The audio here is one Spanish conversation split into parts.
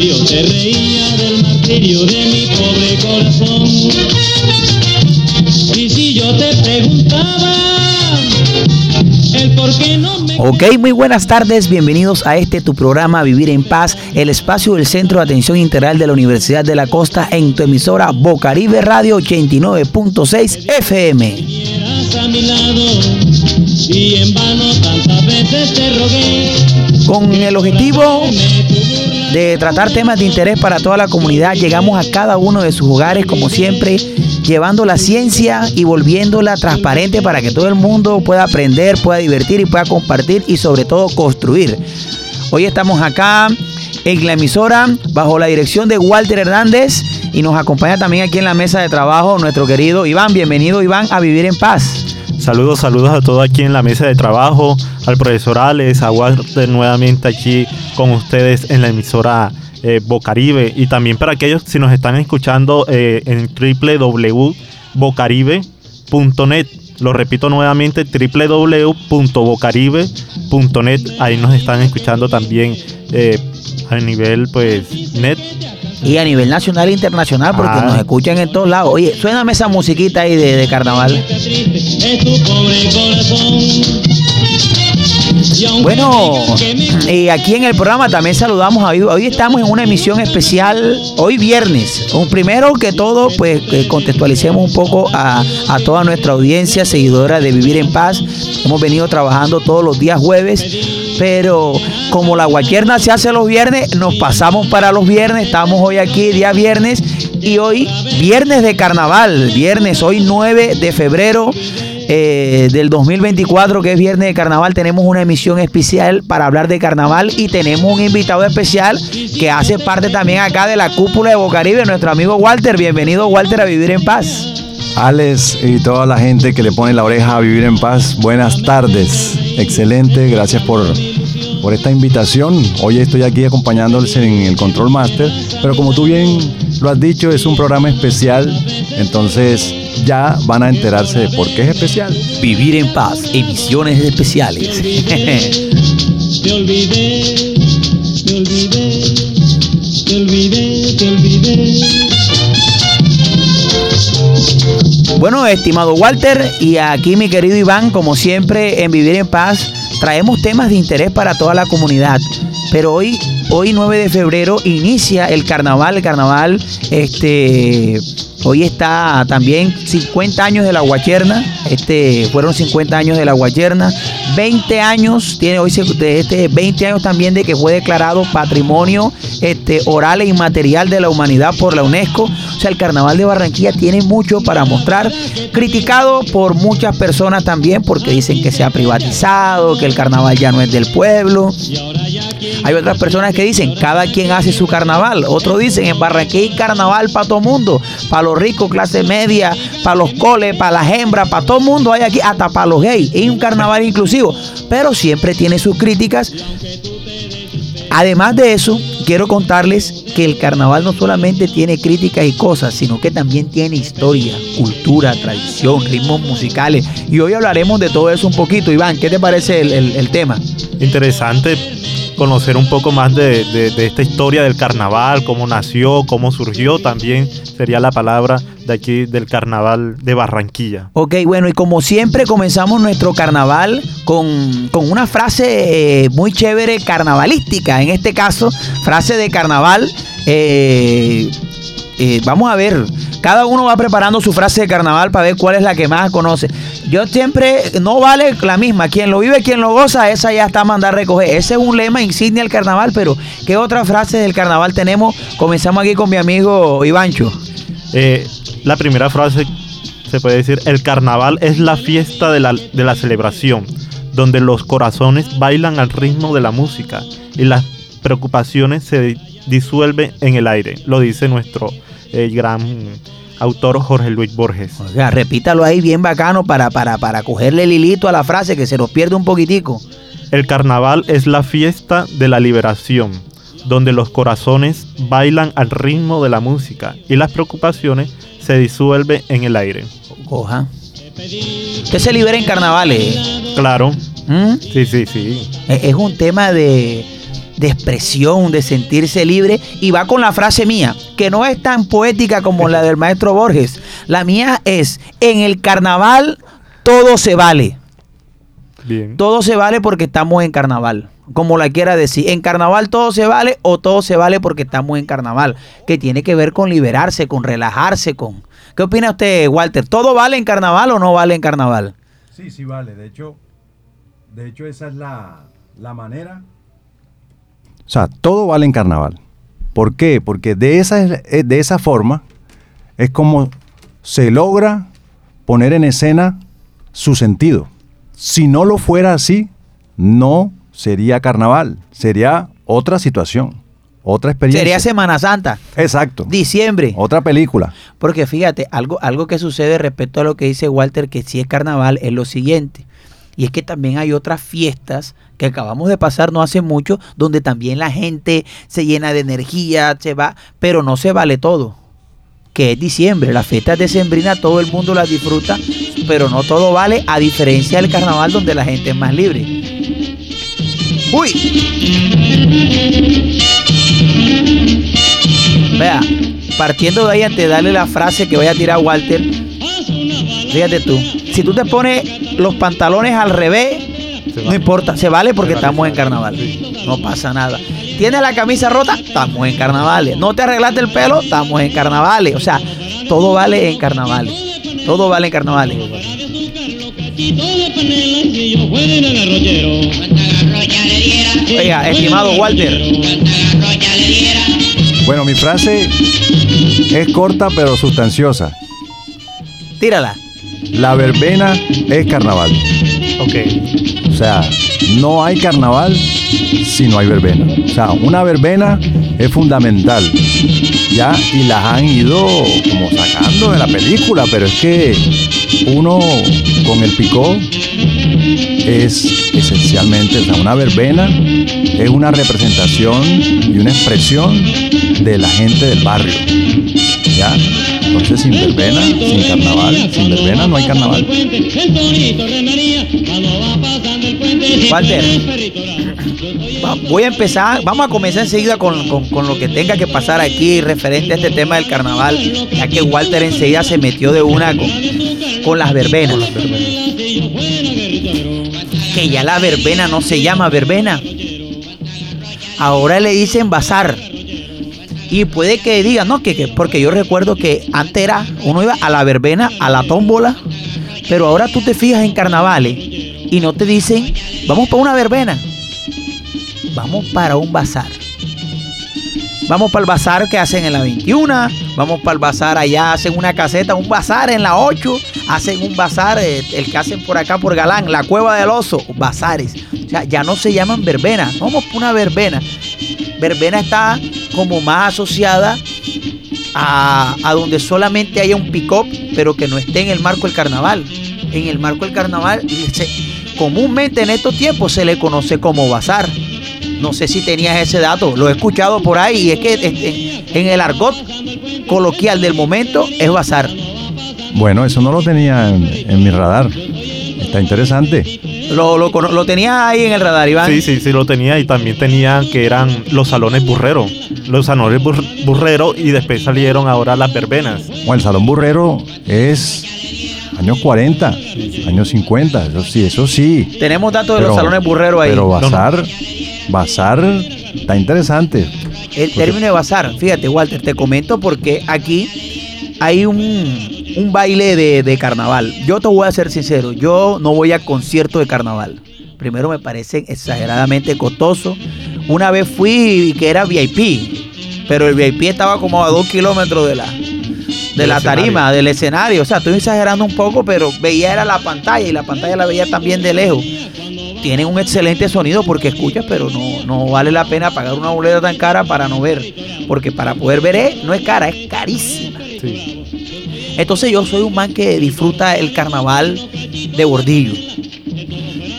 martirio, te reía del martirio de mi pobre corazón. Y si yo te preguntaba el por qué no me... Ok, muy buenas tardes, bienvenidos a este tu programa Vivir en Paz, el espacio del Centro de Atención Integral de la Universidad de la Costa en tu emisora Bocaribe Radio 89.6 FM. Estuvieras a mi lado y en vano tantas veces te rogué. Con el objetivo de tratar temas de interés para toda la comunidad, llegamos a cada uno de sus hogares como siempre, llevando la ciencia y volviéndola transparente para que todo el mundo pueda aprender, pueda divertir y pueda compartir y sobre todo construir. Hoy estamos acá en la emisora bajo la dirección de Walter Hernández y nos acompaña también aquí en la mesa de trabajo nuestro querido Iván. Bienvenido Iván a Vivir en Paz. Saludos, saludos a todos aquí en la mesa de trabajo, al profesor Alex, a Walter nuevamente aquí con ustedes en la emisora eh, Bocaribe y también para aquellos si nos están escuchando eh, en www.bocaribe.net. Lo repito nuevamente, www.bocaribe.net. Ahí nos están escuchando también eh, a nivel pues net. Y a nivel nacional e internacional, porque Ah. nos escuchan en todos lados. Oye, suéname esa musiquita ahí de, de carnaval. triste es tu pobre corazón. Bueno, y aquí en el programa también saludamos a hoy. Estamos en una emisión especial, hoy viernes. Un primero que todo, pues contextualicemos un poco a, a toda nuestra audiencia seguidora de Vivir en Paz. Hemos venido trabajando todos los días jueves, pero como la guacherna se hace los viernes, nos pasamos para los viernes. Estamos hoy aquí, día viernes, y hoy viernes de carnaval, viernes, hoy 9 de febrero eh, del 2024, que es viernes de carnaval, tenemos una emisión especial para hablar de carnaval y tenemos un invitado especial que hace parte también acá de la cúpula de Bocaribe, nuestro amigo Walter. Bienvenido, Walter, a Vivir en Paz. Alex y toda la gente que le pone la oreja a vivir en paz, buenas tardes. Excelente, gracias por, por esta invitación. Hoy estoy aquí acompañándoles en el Control Master, pero como tú bien lo has dicho, es un programa especial, entonces ya van a enterarse de por qué es especial. Vivir en Paz, emisiones especiales. Te olvidé, te olvidé, te olvidé, te olvidé. Bueno, estimado Walter, y aquí mi querido Iván, como siempre en Vivir en Paz, traemos temas de interés para toda la comunidad. Pero hoy, hoy 9 de febrero, inicia el carnaval. El carnaval, este, hoy está también 50 años de la Guacherna. Este, fueron 50 años de la Guacherna. 20 años, tiene hoy este 20 años también de que fue declarado patrimonio este, oral e inmaterial de la humanidad por la UNESCO. O sea, el carnaval de Barranquilla tiene mucho para mostrar, criticado por muchas personas también porque dicen que se ha privatizado, que el carnaval ya no es del pueblo. Hay otras personas que dicen, cada quien hace su carnaval. Otros dicen, en Barranquilla hay carnaval para todo mundo. Para los ricos, clase media, para los coles, para las hembras, para todo mundo hay aquí, hasta para los gays. Es un carnaval inclusivo. Pero siempre tiene sus críticas. Además de eso, quiero contarles que el carnaval no solamente tiene críticas y cosas, sino que también tiene historia, cultura, tradición, ritmos musicales. Y hoy hablaremos de todo eso un poquito. Iván, ¿qué te parece el, tema? Interesante conocer un poco más de esta historia del carnaval, cómo nació, cómo surgió, también sería la palabra de aquí del carnaval de Barranquilla. Ok, bueno, y como siempre comenzamos nuestro carnaval con, con una frase eh, muy chévere carnavalística, en este caso, frase de carnaval. eh, eh, vamos a ver, cada uno va preparando su frase de carnaval para ver cuál es la que más conoce. Yo siempre, no vale la misma, quien lo vive, quien lo goza, esa ya está a mandar a recoger. Ese es un lema insignia del carnaval, pero ¿qué otra frase del carnaval tenemos? Comenzamos aquí con mi amigo Ivancho. Eh, la primera frase se puede decir, el carnaval es la fiesta de la, de la celebración, donde los corazones bailan al ritmo de la música y las preocupaciones se disuelven en el aire, lo dice nuestro eh, gran autor Jorge Luis Borges. O sea, repítalo ahí bien bacano para, para, para cogerle el hilito a la frase que se nos pierde un poquitico. El carnaval es la fiesta de la liberación, donde los corazones bailan al ritmo de la música y las preocupaciones se disuelven en el aire. Coja. Usted se libera en carnavales. Claro. ¿Mm? Sí, sí, sí. E- Es un tema de, de expresión, de sentirse libre. Y va con la frase mía, que no es tan poética como la del maestro Borges. La mía es, en el carnaval todo se vale. Bien. Todo se vale porque estamos en carnaval. Como la quiera decir. En carnaval todo se vale o todo se vale porque estamos en carnaval. Que tiene que ver con liberarse, con relajarse, con... ¿Qué opina usted, Walter? ¿Todo vale en carnaval o no vale en carnaval? Sí, sí, vale. De hecho, de hecho esa es la, la manera. O sea, todo vale en carnaval. ¿Por qué? Porque de esa, eh, de esa forma es como se logra poner en escena su sentido. Si no lo fuera así, no sería carnaval, sería otra situación, otra experiencia. Sería Semana Santa, Exacto. diciembre. Otra película. Porque fíjate, algo, algo que sucede respecto a lo que dice Walter, que sí es carnaval, es lo siguiente. Y es que también hay otras fiestas que acabamos de pasar no hace mucho, donde también la gente se llena de energía, se va, pero no se vale todo. Que es diciembre, las fiestas decembrinas todo el mundo las disfruta, pero no todo vale, a diferencia del carnaval donde la gente es más libre. Uy, vea, partiendo de ahí antes de darle la frase que voy a tirar Walter, Fíjate tú, si tú te pones los pantalones al revés, no importa, se vale porque Se vale, estamos en carnaval. Sí. No pasa nada. ¿Tienes la camisa rota? Estamos en carnavales. ¿No te arreglaste el pelo? Estamos en carnavales. O sea, todo vale en carnavales. Todo vale en carnavales. Oiga, estimado Walter, Bueno, mi frase es corta pero sustanciosa. tírala. La verbena es carnaval. Ok. Sea, no hay carnaval si no hay verbena. O sea, una verbena es fundamental. Ya, y las han ido como sacando de la película, pero es que uno con el picó es esencialmente, o sea, una verbena es una representación y una expresión de la gente del barrio. ¿Ya? Entonces sin verbena, sin carnaval, sin verbena no hay carnaval. Walter, voy a empezar, vamos a comenzar enseguida con, con- con lo que tenga que pasar aquí referente a este tema del carnaval, ya que Walter enseguida se metió de una con, con las verbenas. Que ya la verbena no se llama verbena. Ahora le dicen bazar. Y puede que digan, no, que, que- porque yo recuerdo que antes era, uno iba a la verbena, a la tómbola, pero ahora tú te fijas en carnavales y no te dicen, vamos para una verbena, vamos para un bazar. Vamos para el bazar que hacen en la 21, vamos para el bazar allá, hacen una caseta, un bazar en la 8, hacen un bazar, eh, el que hacen por acá por Galán, la cueva del oso, bazares. O sea, ya no se llaman verbenas, vamos para una verbena. Verbena está como más asociada a, a donde solamente haya un pick-up, pero que no esté en el marco del carnaval. En el marco del carnaval, comúnmente en estos tiempos se le conoce como bazar. No sé si tenías ese dato, lo he escuchado por ahí y es que este, en el argot coloquial del momento es bazar. Bueno, eso no lo tenía en, en mi radar. Está interesante. Lo, lo, lo tenías ahí en el radar, Iván. Sí, sí, sí lo tenía y también tenía que eran los salones burreros. Los salones bur- burreros y después salieron ahora las verbenas. Bueno, el Salón Burrero es años 40, años 50, eso sí, eso sí. Tenemos datos de los salones burreros ahí. Pero Bazar, Bazar está interesante. El término de bazar, fíjate Walter, te comento porque aquí hay un, un baile de, de carnaval. Yo te voy a ser sincero, yo no voy a concierto de carnaval. Primero me parecen exageradamente costosos. Una vez fui que era VIP, pero el VIP estaba como a dos kilómetros de la, de la tarima, del escenario. O sea, estoy exagerando un poco, pero veía era la pantalla y la pantalla la veía también de lejos. Tienen un excelente sonido porque escuchas, pero no, no vale la pena pagar una boleta tan cara para no ver. Porque para poder ver es- no es cara, es carísima. Sí. Entonces yo soy un man que disfruta el carnaval de bordillo.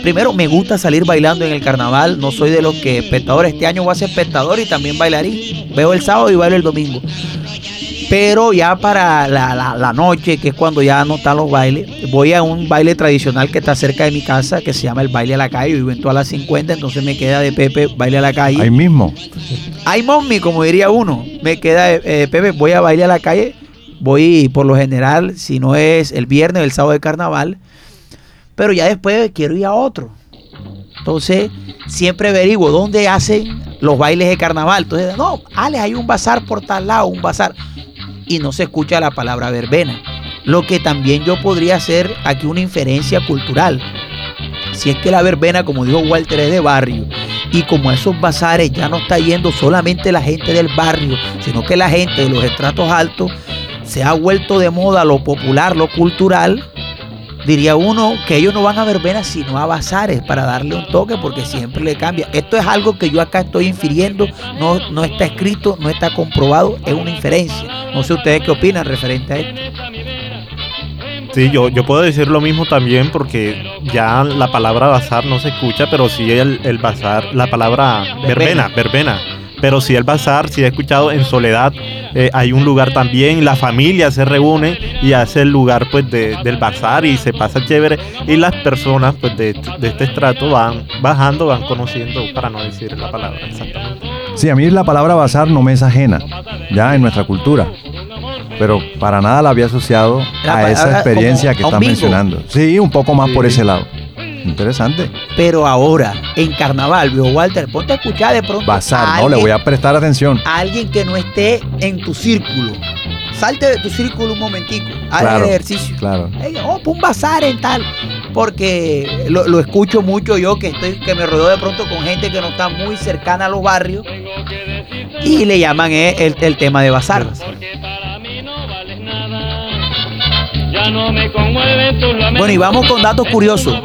Primero, me gusta salir bailando en el carnaval. No soy de los que espectador. Este año voy a ser espectador y también bailarín. Veo el sábado y bailo el domingo. Pero ya para la, la- la noche, que es cuando ya no están los bailes, voy a un baile tradicional que está cerca de mi casa, que se llama el baile a la calle. Yo vivo en todas las 50, entonces me queda de Pepe baile a la calle. Ahí mismo. Ay, mommy, como diría uno. Me queda, eh, Pepe, voy a bailar a la calle. Voy por lo general, si no es el viernes o el sábado de carnaval. Pero ya después quiero ir a otro. Entonces, siempre averiguo dónde hacen los bailes de carnaval. Entonces, no, Ale, hay un bazar por tal lado, un bazar. Y no se escucha la palabra verbena. Lo que también yo podría hacer aquí una inferencia cultural. Si es que la verbena, como dijo Walter, es de barrio, y como a esos bazares ya no está yendo solamente la gente del barrio, sino que la gente de los estratos altos se ha vuelto de moda lo popular, lo cultural, diría uno que ellos no van a verbenas sino a bazares para darle un toque porque siempre le cambia. Esto es algo que yo acá estoy infiriendo, no, no está escrito, no está comprobado, es una inferencia. No sé ustedes qué opinan referente a esto. Sí, yo, yo puedo decir lo mismo también porque ya la palabra bazar no se escucha, pero sí el, el bazar, la palabra verbena, verbena. Pero sí el bazar, sí he escuchado en Soledad, eh, hay un lugar también, la familia se reúne y hace el lugar pues de- del bazar y se pasa chévere y las personas pues de, de este estrato van bajando, van conociendo, para no decir la palabra exactamente. Sí, a mí la palabra bazar no me es ajena, ya en nuestra cultura. Pero para nada la había asociado La a esa experiencia como que estás mencionando. Sí, un poco más por ese lado. Interesante. Pero ahora, en carnaval, vio Walter, ponte a escuchar de pronto. Bazar, a no, le voy a prestar atención. a alguien que no esté en tu círculo. Salte de tu círculo un momentico. Haz Claro, el ejercicio. Claro. Oh, pon un bazar en tal. Porque lo, lo escucho mucho yo que estoy, que me rodeo de pronto con gente que no está muy cercana a los barrios. Y le llaman eh, el, el tema de bazar. Ya no me conmueven tus lamentos. Bueno, y vamos con datos curiosos.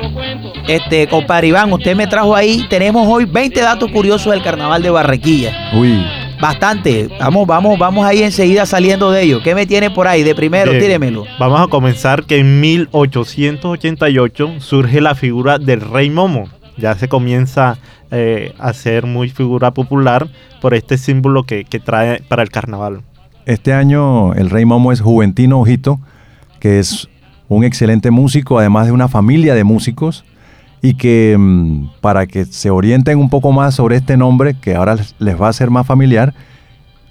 Este, compadre Iván, usted me trajo ahí. Tenemos hoy 20 datos curiosos del carnaval de Barranquilla. Uy, Bastante. Vamos, vamos, vamos ahí enseguida saliendo de ello. ¿Qué me tiene por ahí? De primero, Bien. tíremelo. Vamos a comenzar que en 1888 surge la figura del Rey Momo. Ya se comienza eh, a ser muy figura popular por este símbolo que, que trae para el carnaval. este año el Rey Momo es Juventino Ojito, que es un excelente músico, además de una familia de músicos. Y que mm, para que se orienten un poco más sobre este nombre, que ahora les- va a ser más familiar,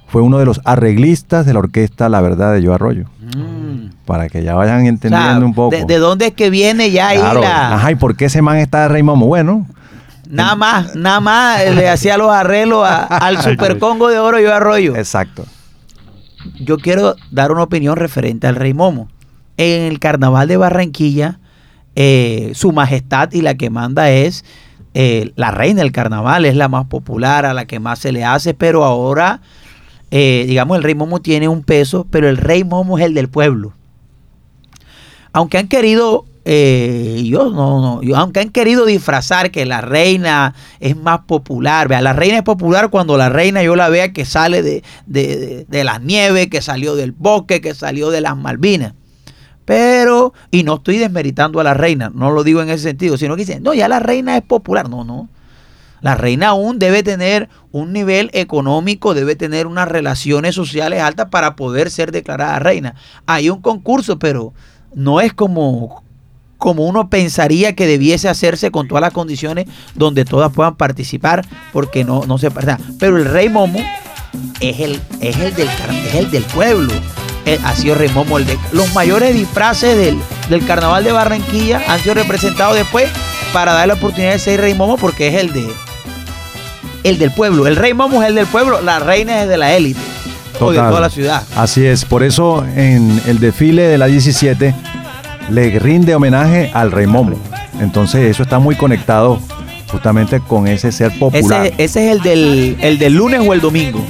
fue uno de los arreglistas de la orquesta La Verdad de Yo Arroyo. Mm. Para que ya vayan O sea, entendiendo un poco. De, de dónde es que viene ya ahí Claro. la. Ajá, ¿y por qué ese man está de Rey Momo? Bueno, Nada más, nada más eh, le hacía los arreglos a- al Super Congo de Oro yo Arroyo. exacto. Yo quiero dar una opinión referente al Rey Momo. En el carnaval de Barranquilla, eh, su majestad y la que manda es eh, la reina del carnaval, es la más popular, a la que más se le hace, pero ahora, eh, digamos, el Rey Momo tiene un peso, pero el Rey Momo es el del pueblo. Aunque han querido, eh, yo no, no, yo- aunque han querido disfrazar que la reina es más popular, vea, la reina es popular cuando la reina yo la vea que sale de, de, de- de las nieves, que salió del bosque, que salió de las Malvinas. Pero, y no estoy desmeritando a la reina, no lo digo en ese sentido, sino que dicen, no, ya la reina es popular. No, no. La reina aún debe tener un nivel económico, debe tener unas relaciones sociales altas para poder ser declarada reina. Hay un concurso, pero no es como, como uno pensaría que debiese hacerse con todas las condiciones donde todas puedan participar, porque no, no se pasa. Pero el rey Momo es el, es el, del, es el del pueblo. Eh, ha sido Rey Momo el de los mayores disfraces del, del carnaval de Barranquilla han sido representados después para dar la oportunidad de ser Rey Momo porque es el de el del pueblo. El Rey Momo es el del pueblo, la reina es de la élite o de toda la ciudad. Así es, por eso en el desfile de la 17 le rinde homenaje al Rey Momo. Entonces eso está muy conectado justamente con ese ser popular. Ese, ese es el del, el del lunes o el domingo.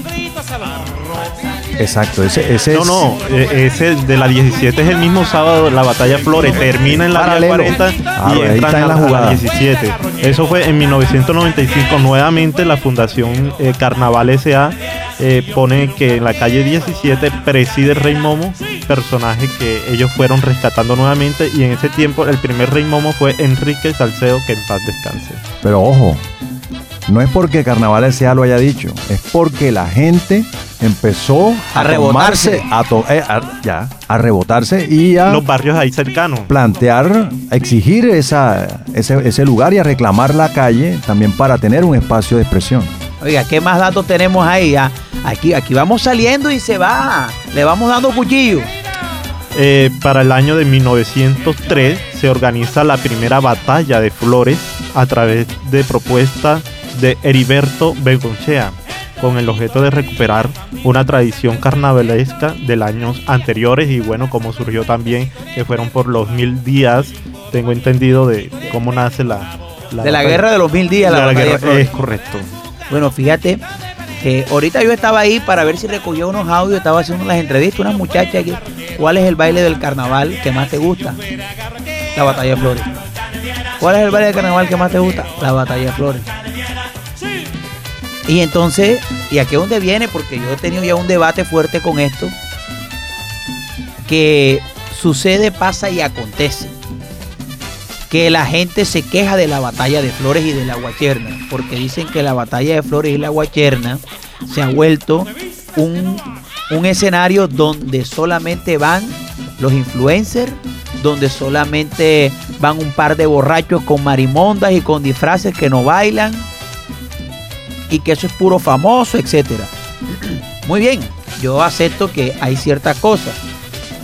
Exacto, ese, ese No, es no, eh, ese de la 17 es el mismo sábado, la batalla Flores, termina en la Paralelo. 40 Ah, y entran en a la la, jugada. 17. Eso fue en 1995, nuevamente la Fundación eh, Carnaval S.A. eh, pone que en la calle 17 preside Rey Momo, personaje que ellos fueron rescatando nuevamente y en ese tiempo el primer Rey Momo fue Enrique Salcedo, que en paz descanse. Pero ojo, no es porque Carnaval S.A. lo haya dicho, es porque la gente empezó A rebotarse. tomarse- a, to- eh, a- ya, a rebotarse y a Los barrios ahí cercanos. plantear, a exigir esa, ese, ese lugar y a reclamar la calle también para tener un espacio de expresión. Oiga, ¿qué más datos tenemos ahí? Ah, Aquí, aquí vamos saliendo y se va. Le vamos dando cuchillo. Eh, para el año de 1903 se organiza la primera batalla de flores a través de propuesta de Heriberto Bengochea, con el objeto de recuperar una tradición carnavalesca de los años anteriores y bueno, como surgió también, que fueron por los mil días, tengo entendido de cómo nace la... De la batalla. guerra de los mil días. De la la batalla de guerra, es correcto. Bueno, fíjate que ahorita yo estaba ahí para ver si recogía unos audios, estaba haciendo las entrevistas, una muchacha que, ¿cuál es el baile del carnaval que más te gusta? La batalla de flores. ¿Cuál es el baile del carnaval que más te gusta? La batalla de flores. Y entonces, ¿y aquí es donde viene? Porque yo he tenido ya un debate fuerte con esto, que sucede, pasa y acontece. Que la gente se queja de la batalla de Flores y de la Guacherna, porque dicen que la batalla de Flores y la Guacherna se ha vuelto un, un escenario donde solamente van los influencers, donde solamente van un par de borrachos con marimondas y con disfraces que no bailan, y que eso es puro famoso, etcétera. Muy bien, yo acepto que hay ciertas cosas.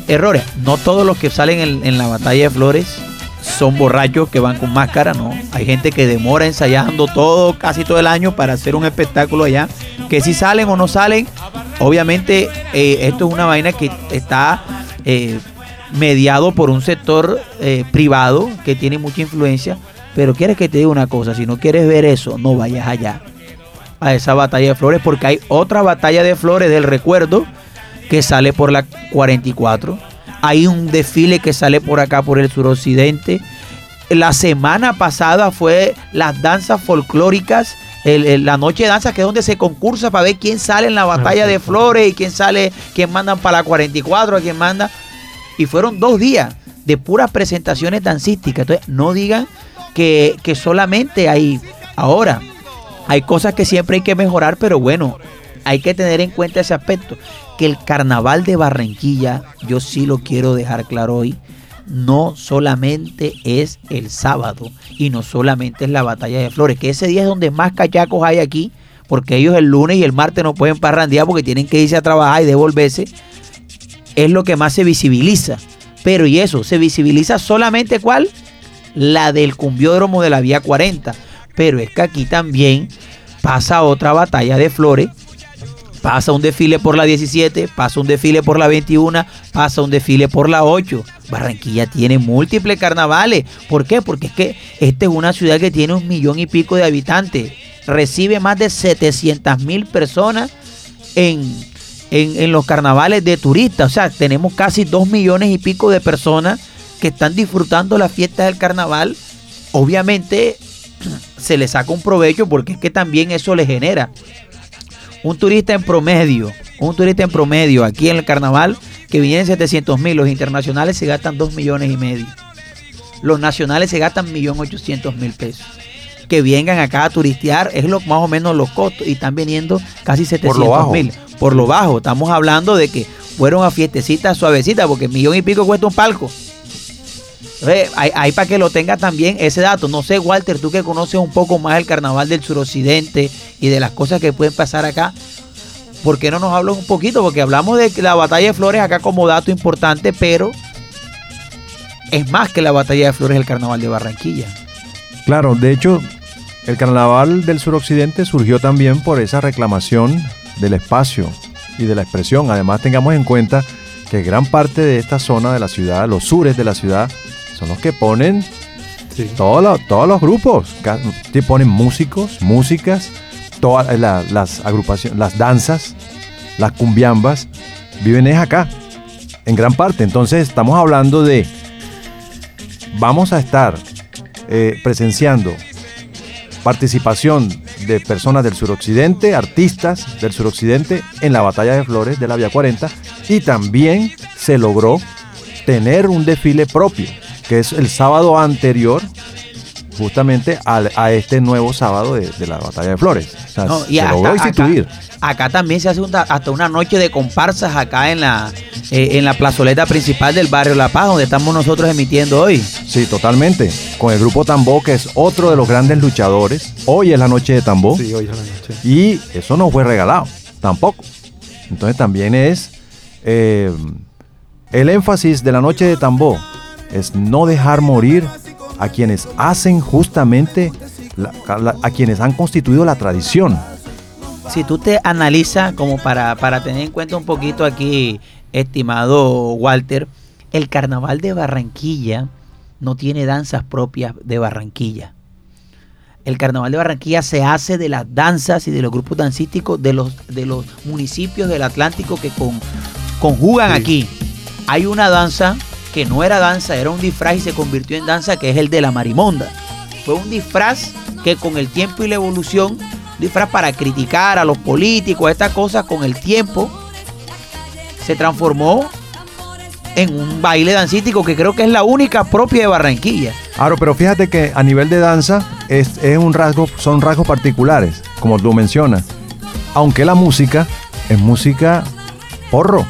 Errores, no todos los que salen en, la batalla de flores son borrachos que van con máscara, no. Hay gente que demora ensayando todo, casi todo el año para hacer un espectáculo allá. Que si salen o no salen, obviamente eh, esto es una vaina que está eh, mediado por un sector eh, privado que tiene mucha influencia. Pero quieres que te diga una cosa, si no quieres ver eso, no vayas allá a esa batalla de flores porque hay otra batalla de flores del recuerdo que sale por la 44. Hay un desfile que sale por acá por el suroccidente. La semana pasada fue las danzas folclóricas, el- el- la noche de danza que es donde se concursa para ver quién sale en la batalla de flores y quién sale, quién mandan para la 44, a quién manda. Y fueron dos días de puras presentaciones dancísticas. Entonces, no digan que, que solamente hay ahora. Hay cosas que siempre hay que mejorar, pero bueno, hay que tener en cuenta ese aspecto. Que el carnaval de Barranquilla, yo sí lo quiero dejar claro hoy, no solamente es el sábado y no solamente es la batalla de flores, que ese día es donde más cachacos hay aquí, porque ellos el lunes y el martes no pueden parrandear porque tienen que irse a trabajar y devolverse. Es lo que más se visibiliza. Pero y eso, se visibiliza solamente cuál? La del cumbiódromo de la vía 40. Pero es que aquí también pasa otra batalla de flores. Pasa un desfile por la 17, pasa un desfile por la 21, pasa un desfile por la 8. Barranquilla tiene múltiples carnavales. ¿Por qué? Porque es que esta es una ciudad que tiene un millón y pico de habitantes. Recibe más de 700 mil personas en, en, en los carnavales de turistas. O sea, tenemos casi dos millones y pico de personas que están disfrutando las fiestas del carnaval. Obviamente se le saca un provecho porque es que también eso le genera un turista en promedio, un turista en promedio aquí en el carnaval que vienen 700 mil, los internacionales se gastan 2 millones y medio. Los nacionales se gastan 1.800.000 pesos. Que vengan acá a turistear es lo, más o menos los costos y están viniendo casi Por lo 700 bajo. mil. Por lo bajo, estamos hablando de que fueron a fiestecitas suavecitas porque millón y pico cuesta un palco. Entonces, Hay, hay para que lo tenga también ese dato. No sé, Walter, tú que conoces un poco más el carnaval del suroccidente y de las cosas que pueden pasar acá, ¿por qué no nos hablas un poquito? Porque hablamos de la batalla de flores acá como dato importante, pero es más que la batalla de flores del carnaval de Barranquilla. Claro, de hecho, el carnaval del suroccidente surgió también por esa reclamación del espacio y de la expresión. Además, tengamos en cuenta que gran parte de esta zona de la ciudad, los sures de la ciudad, son los que ponen Sí. todos los, todos los grupos. Te ponen músicos, músicas, todas la- las agrupaciones, las danzas, las cumbiambas, viven es acá, en gran parte. Entonces, estamos hablando de vamos a estar eh, presenciando participación de personas del suroccidente, artistas del suroccidente en la batalla de flores de la Vía 40 y también se logró tener un desfile propio, que es el sábado anterior, justamente al- a, este nuevo sábado de, de la Batalla de Flores. O sea, No, y se logró acá, instituir. acá también se hace hasta una noche de comparsas acá en la, eh, en la plazoleta principal del barrio La Paz, donde estamos nosotros emitiendo hoy. Sí, totalmente. Con el grupo Tambó, que es otro de los grandes luchadores. Hoy es la noche de Tambó. Sí, hoy es la noche. Y eso no fue regalado, tampoco. Entonces también es eh, el énfasis de la noche de Tambó es no dejar morir a quienes hacen justamente la- la- a quienes han constituido la tradición. Si tú te analizas, como para, para tener en cuenta un poquito aquí, estimado Walter, el carnaval de Barranquilla no tiene danzas propias de Barranquilla. El carnaval de Barranquilla se hace de las danzas y de los grupos dancísticos de los, de los municipios del Atlántico que con- conjugan Sí. aquí. Hay una danza que no era danza, era un disfraz y se convirtió en danza, que es el de la marimonda. Fue un disfraz que con el tiempo y la evolución, disfraz para criticar a los políticos, estas cosas, con el tiempo se transformó en un baile dancístico que creo que es la única propia de Barranquilla. Claro, pero fíjate que a nivel de danza es, es un rasgo, son rasgos particulares, como tú mencionas. Aunque la música es música porro,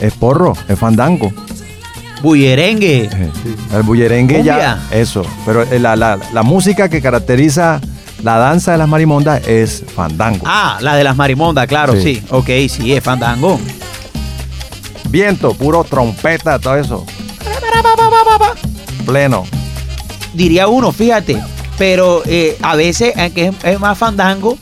es porro, es fandango. Bullerengue. Eh, El bullerengue ya, eso. Pero eh, la, la- la música que caracteriza la danza de las marimondas es fandango. Ah, la de las marimondas, claro, Sí. sí. Ok, sí, es fandango. Viento, puro trompeta, todo eso. Pleno. Diría uno, fíjate. Pero eh, a veces, aunque es, es más fandango,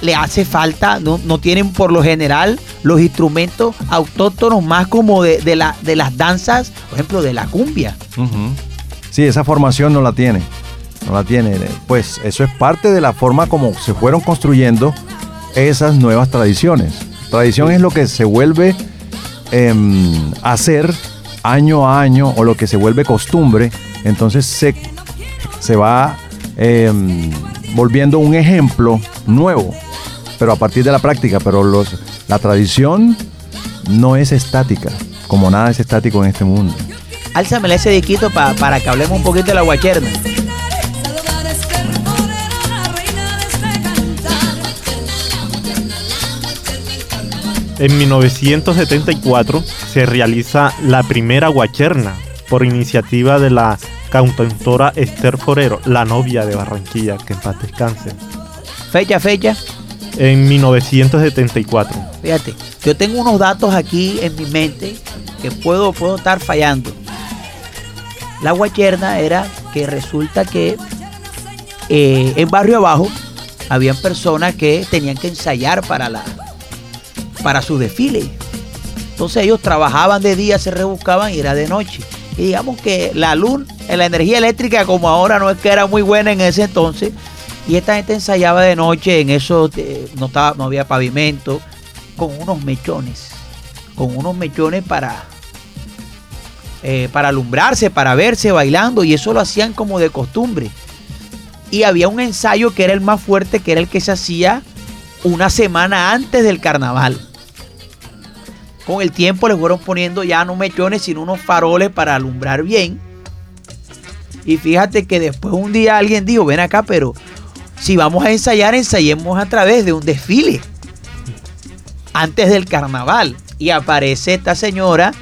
le hace falta, no, no tienen por lo general los instrumentos autóctonos más como de, de la, de las danzas, por ejemplo, de la cumbia. Sí, esa formación no la tiene. No la tiene. Pues eso es parte de la forma como se fueron construyendo esas nuevas tradiciones. Tradición es lo que se vuelve a hacer año a año o lo que se vuelve costumbre. Entonces se, se va em, volviendo un ejemplo nuevo, pero a partir de la práctica. Pero los, la tradición no es estática, como nada es estático en este mundo. Álzamele ese diquito pa- para que hablemos un poquito de la guacherna. En 1974 se realiza la primera guacherna por iniciativa de la cantautora Esther Forero, la novia de Barranquilla, que en paz descanse. Fecha, fecha. En 1974. Fíjate, yo tengo unos datos aquí en mi mente que puedo, puedo estar fallando. La guacherna era que resulta que eh, en Barrio Abajo habían personas que tenían que ensayar para, la, para su desfile. Entonces ellos trabajaban de día, se rebuscaban y era de noche. Y digamos que la luz, la energía eléctrica como ahora no es que era muy buena en ese entonces. Y esta gente ensayaba de noche en eso, eh, no, estaba, no había pavimento, con unos mechones. Con unos mechones para, eh, para alumbrarse, para verse bailando. Y eso lo hacían como de costumbre. Y había un ensayo que era el más fuerte, que era el que se hacía una semana antes del carnaval. Con el tiempo le fueron poniendo ya no mechones, sino unos faroles para alumbrar bien. Y fíjate que después un día alguien dijo, ven acá, pero si vamos a ensayar, ensayemos a través de un desfile. Antes del carnaval. Y aparece esta señora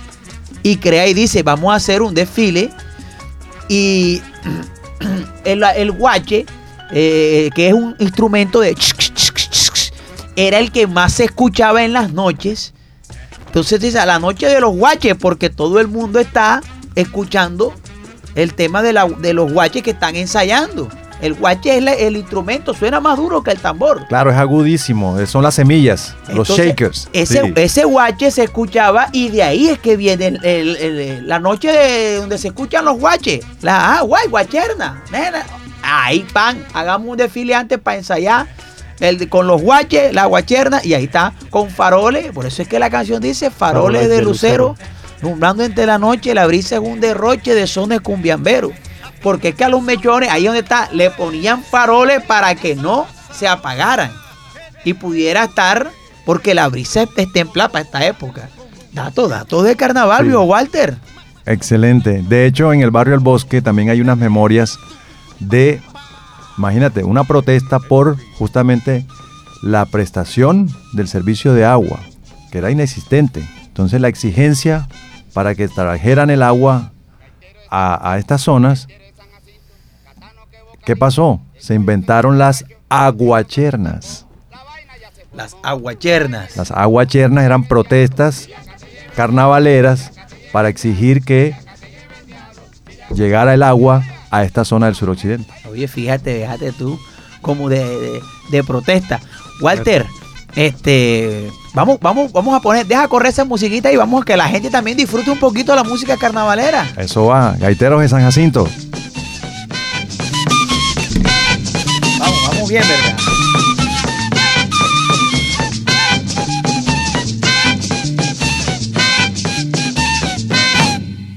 y crea y dice, vamos a hacer un desfile. Y el, el guache, eh, que es un instrumento de... Era el que más se escuchaba en las noches. Entonces dice, a la noche de los guaches, porque todo el mundo está escuchando el tema de, la- de los guaches que están ensayando. El guache es el instrumento, suena más duro que el tambor. Claro, es agudísimo. Son las semillas, los shakers. Ese, Sí. ese guache se escuchaba y de ahí es que viene el- el- el- la noche de- donde se escuchan los guaches. La ah, guay, guacherna. nena. Ahí pan, hagamos un desfile antes para ensayar el, con los guaches, la guacherna, y ahí está, con faroles. Por eso es que la canción dice faroles, Faroles de de lucero, lucero. alumbrando entre la noche, la brisa es un derroche de sones cumbiamberos. Porque es que a los mechones, ahí donde está, le ponían faroles para que no se apagaran y pudiera estar, porque la brisa es templada para esta época. Datos, datos de carnaval, Sí. Walter. Excelente. De hecho, en el barrio El Bosque también hay unas memorias de, imagínate, una protesta por justamente la prestación del servicio de agua, que era inexistente. Entonces la exigencia para que trajeran el agua a, a estas zonas, ¿qué pasó? Se inventaron las aguachernas. Las aguachernas. Las aguachernas eran protestas carnavaleras para exigir que llegara el agua a esta zona del suroccidente. Oye, fíjate, fíjate tú, como de, de- de protesta. Walter, este, vamos, vamos, vamos a poner, deja correr esa musiquita y vamos a que la gente también disfrute un poquito la música carnavalera. Eso va, gaiteros de San Jacinto. Bien.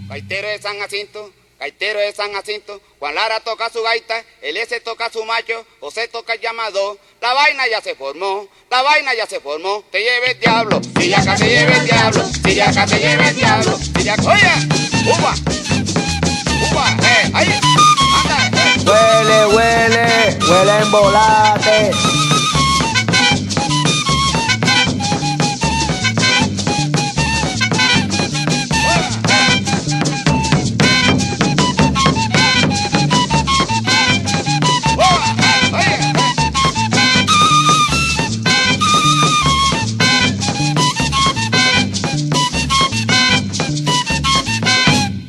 Gaitero de San Jacinto, gaitero de San Jacinto, Juan Lara toca su gaita, el S toca su macho, José toca el llamado, la vaina ya se formó, la vaina ya se formó, te lleve el diablo, si acá te lleve el diablo, si acá te lleve el diablo, si acá, oye, uva, uva, eh, ahí. Huele, huele, huele en volate.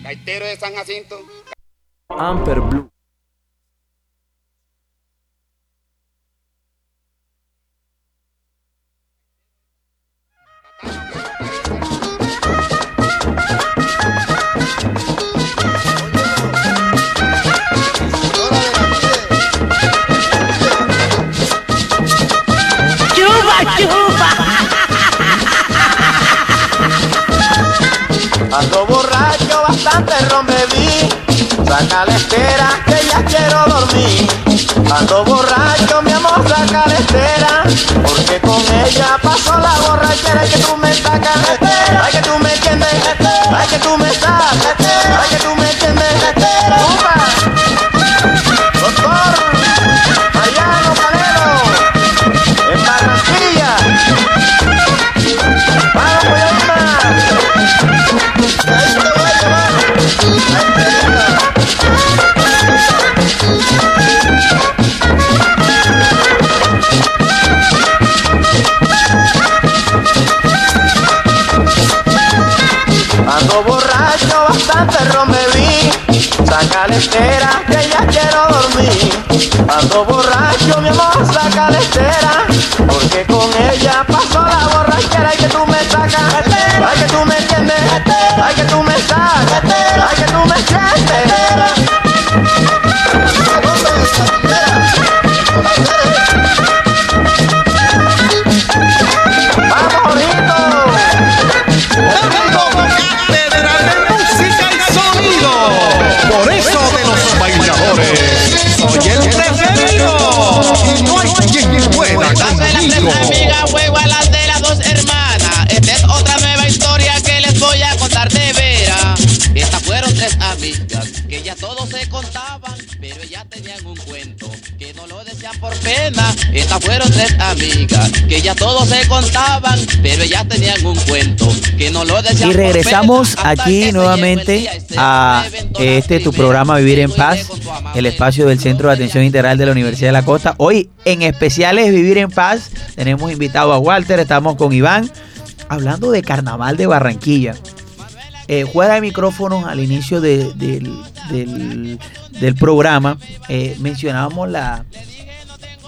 Gaitero de San Jacinto. Amper Blue. Ando borracho, bastante ron bebí. Saca la estera, que ya quiero dormir. Ando borracho, mi amor, saca la estera. Porque con ella pasó la borrachera. Ay, que tú me sacas que ya todos se contaban, pero ellas tenían un cuento que no lo decían Y regresamos aquí nuevamente a este tu programa Vivir en Paz, el espacio del Centro de Atención Integral de la Universidad de la Costa. Hoy en especiales Vivir en Paz tenemos invitado a Walter, estamos con Iván, hablando de Carnaval de Barranquilla. Eh, fuera de micrófonos al inicio de- del, del- del programa eh, mencionábamos la,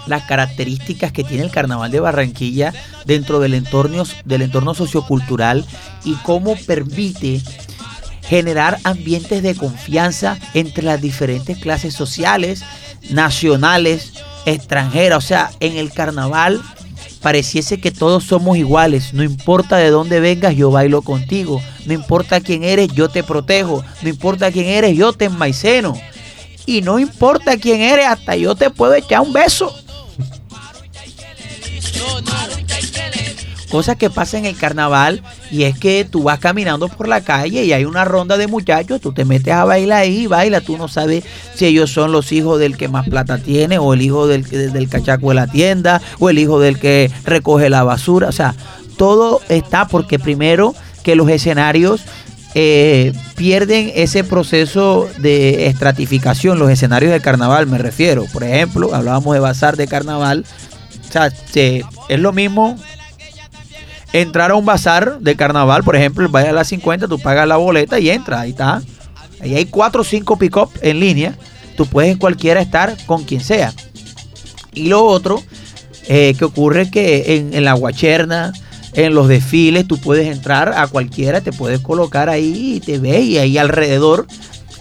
las características que tiene el Carnaval de Barranquilla dentro del entorno, del entorno sociocultural y cómo permite generar ambientes de confianza entre las diferentes clases sociales, nacionales, extranjeras. O sea, en el carnaval pareciese que todos somos iguales. No importa de dónde vengas, yo bailo contigo. No importa quién eres, yo te protejo. No importa quién eres, yo te enmaiceno. Y no importa quién eres, hasta yo te puedo echar un beso. Cosas que pasan en el carnaval y es que tú vas caminando por la calle y hay una ronda de muchachos, tú te metes a bailar ahí, baila, tú no sabes si ellos son los hijos del que más plata tiene o el hijo del, del cachaco de la tienda o el hijo del que recoge la basura, o sea, todo está porque primero que los escenarios eh, pierden ese proceso de estratificación, los escenarios de carnaval me refiero. Por ejemplo, hablábamos de bazar de carnaval. Sea, se- es lo mismo entrar a un bazar de carnaval, por ejemplo, vaya a las 50, tú pagas la boleta y entras, ahí está. Ahí hay 4 o 5 pick-up en línea. Tú puedes cualquiera estar con quien sea. Y lo otro eh, que ocurre que en, en la guacherna, en los desfiles, tú puedes entrar a cualquiera, te puedes colocar ahí y te ve y ahí alrededor.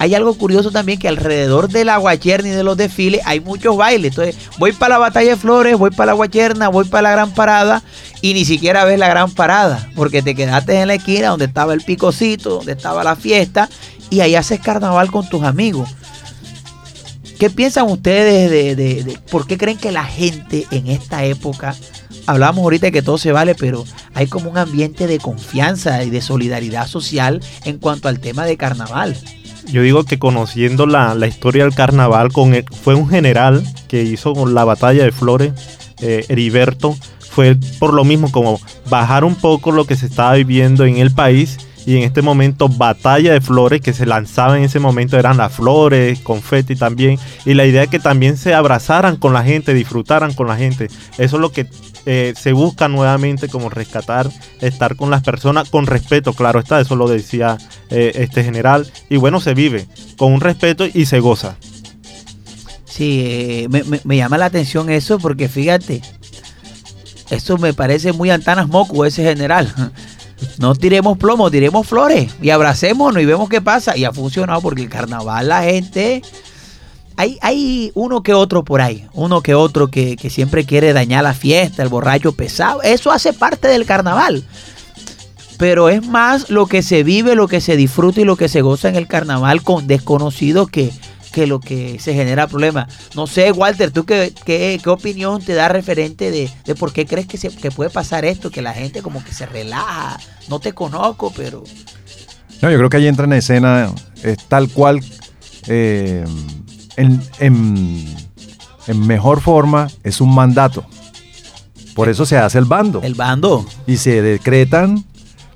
Hay algo curioso también que alrededor de la guacherna y de los desfiles hay muchos bailes. Entonces, voy para la batalla de flores, voy para la guacherna, voy para la gran parada y ni siquiera ves la gran parada porque te quedaste en la esquina donde estaba el picocito, donde estaba la fiesta y ahí haces carnaval con tus amigos. ¿Qué piensan ustedes de, de- de- por qué creen que la gente en esta época, hablábamos ahorita de que todo se vale, pero hay como un ambiente de confianza y de solidaridad social en cuanto al tema de carnaval? Yo digo que conociendo la, la historia del carnaval, con el- fue un general que hizo la batalla de Flores, eh, Heriberto, fue por lo mismo como bajar un poco lo que se estaba viviendo en el país y en este momento batalla de flores que se lanzaba en ese momento eran las flores, confeti también y la idea es que también se abrazaran con la gente, disfrutaran con la gente. Eso es lo que eh, se busca nuevamente como rescatar, estar con las personas con respeto, claro está, eso lo decía eh, este general y bueno, se vive con un respeto y se goza. Sí, eh, me, me- llama la atención eso porque fíjate, eso me parece muy Antanas Moco ese general. No tiremos plomo, tiremos flores y abracémonos y vemos qué pasa. Y ha funcionado porque el carnaval la gente... Hay, hay uno que otro por ahí, uno que otro que, siempre quiere dañar la fiesta, el borracho pesado. Eso hace parte del carnaval. Pero es más lo que se vive, lo que se disfruta y lo que se goza en el carnaval con desconocidos que, que lo que se genera problema. No sé, Walter, ¿tú qué, qué, qué opinión te da referente de, de por qué crees que, se, que puede pasar esto? Que la gente como que se relaja. No te conozco, pero... No, yo creo que ahí entra en escena, es tal cual, eh, en, en- en mejor forma, es un mandato. Por eso se hace el bando. El bando. Y se decretan,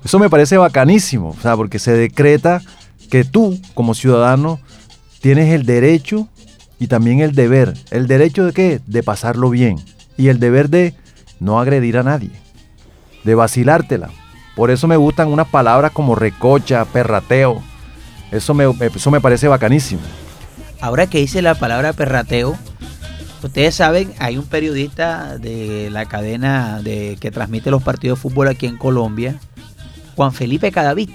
eso me parece bacanísimo, o sea, porque se decreta que tú, como ciudadano, tienes el derecho y también el deber. ¿El derecho de qué? De pasarlo bien. Y el deber de no agredir a nadie, de vacilártela. Por eso me gustan unas palabras como recocha, perrateo. Eso me, eso me parece bacanísimo. Ahora que hice la palabra perrateo, ustedes saben, hay un periodista de la cadena de, que transmite los partidos de fútbol aquí en Colombia, Juan Felipe Cadavid.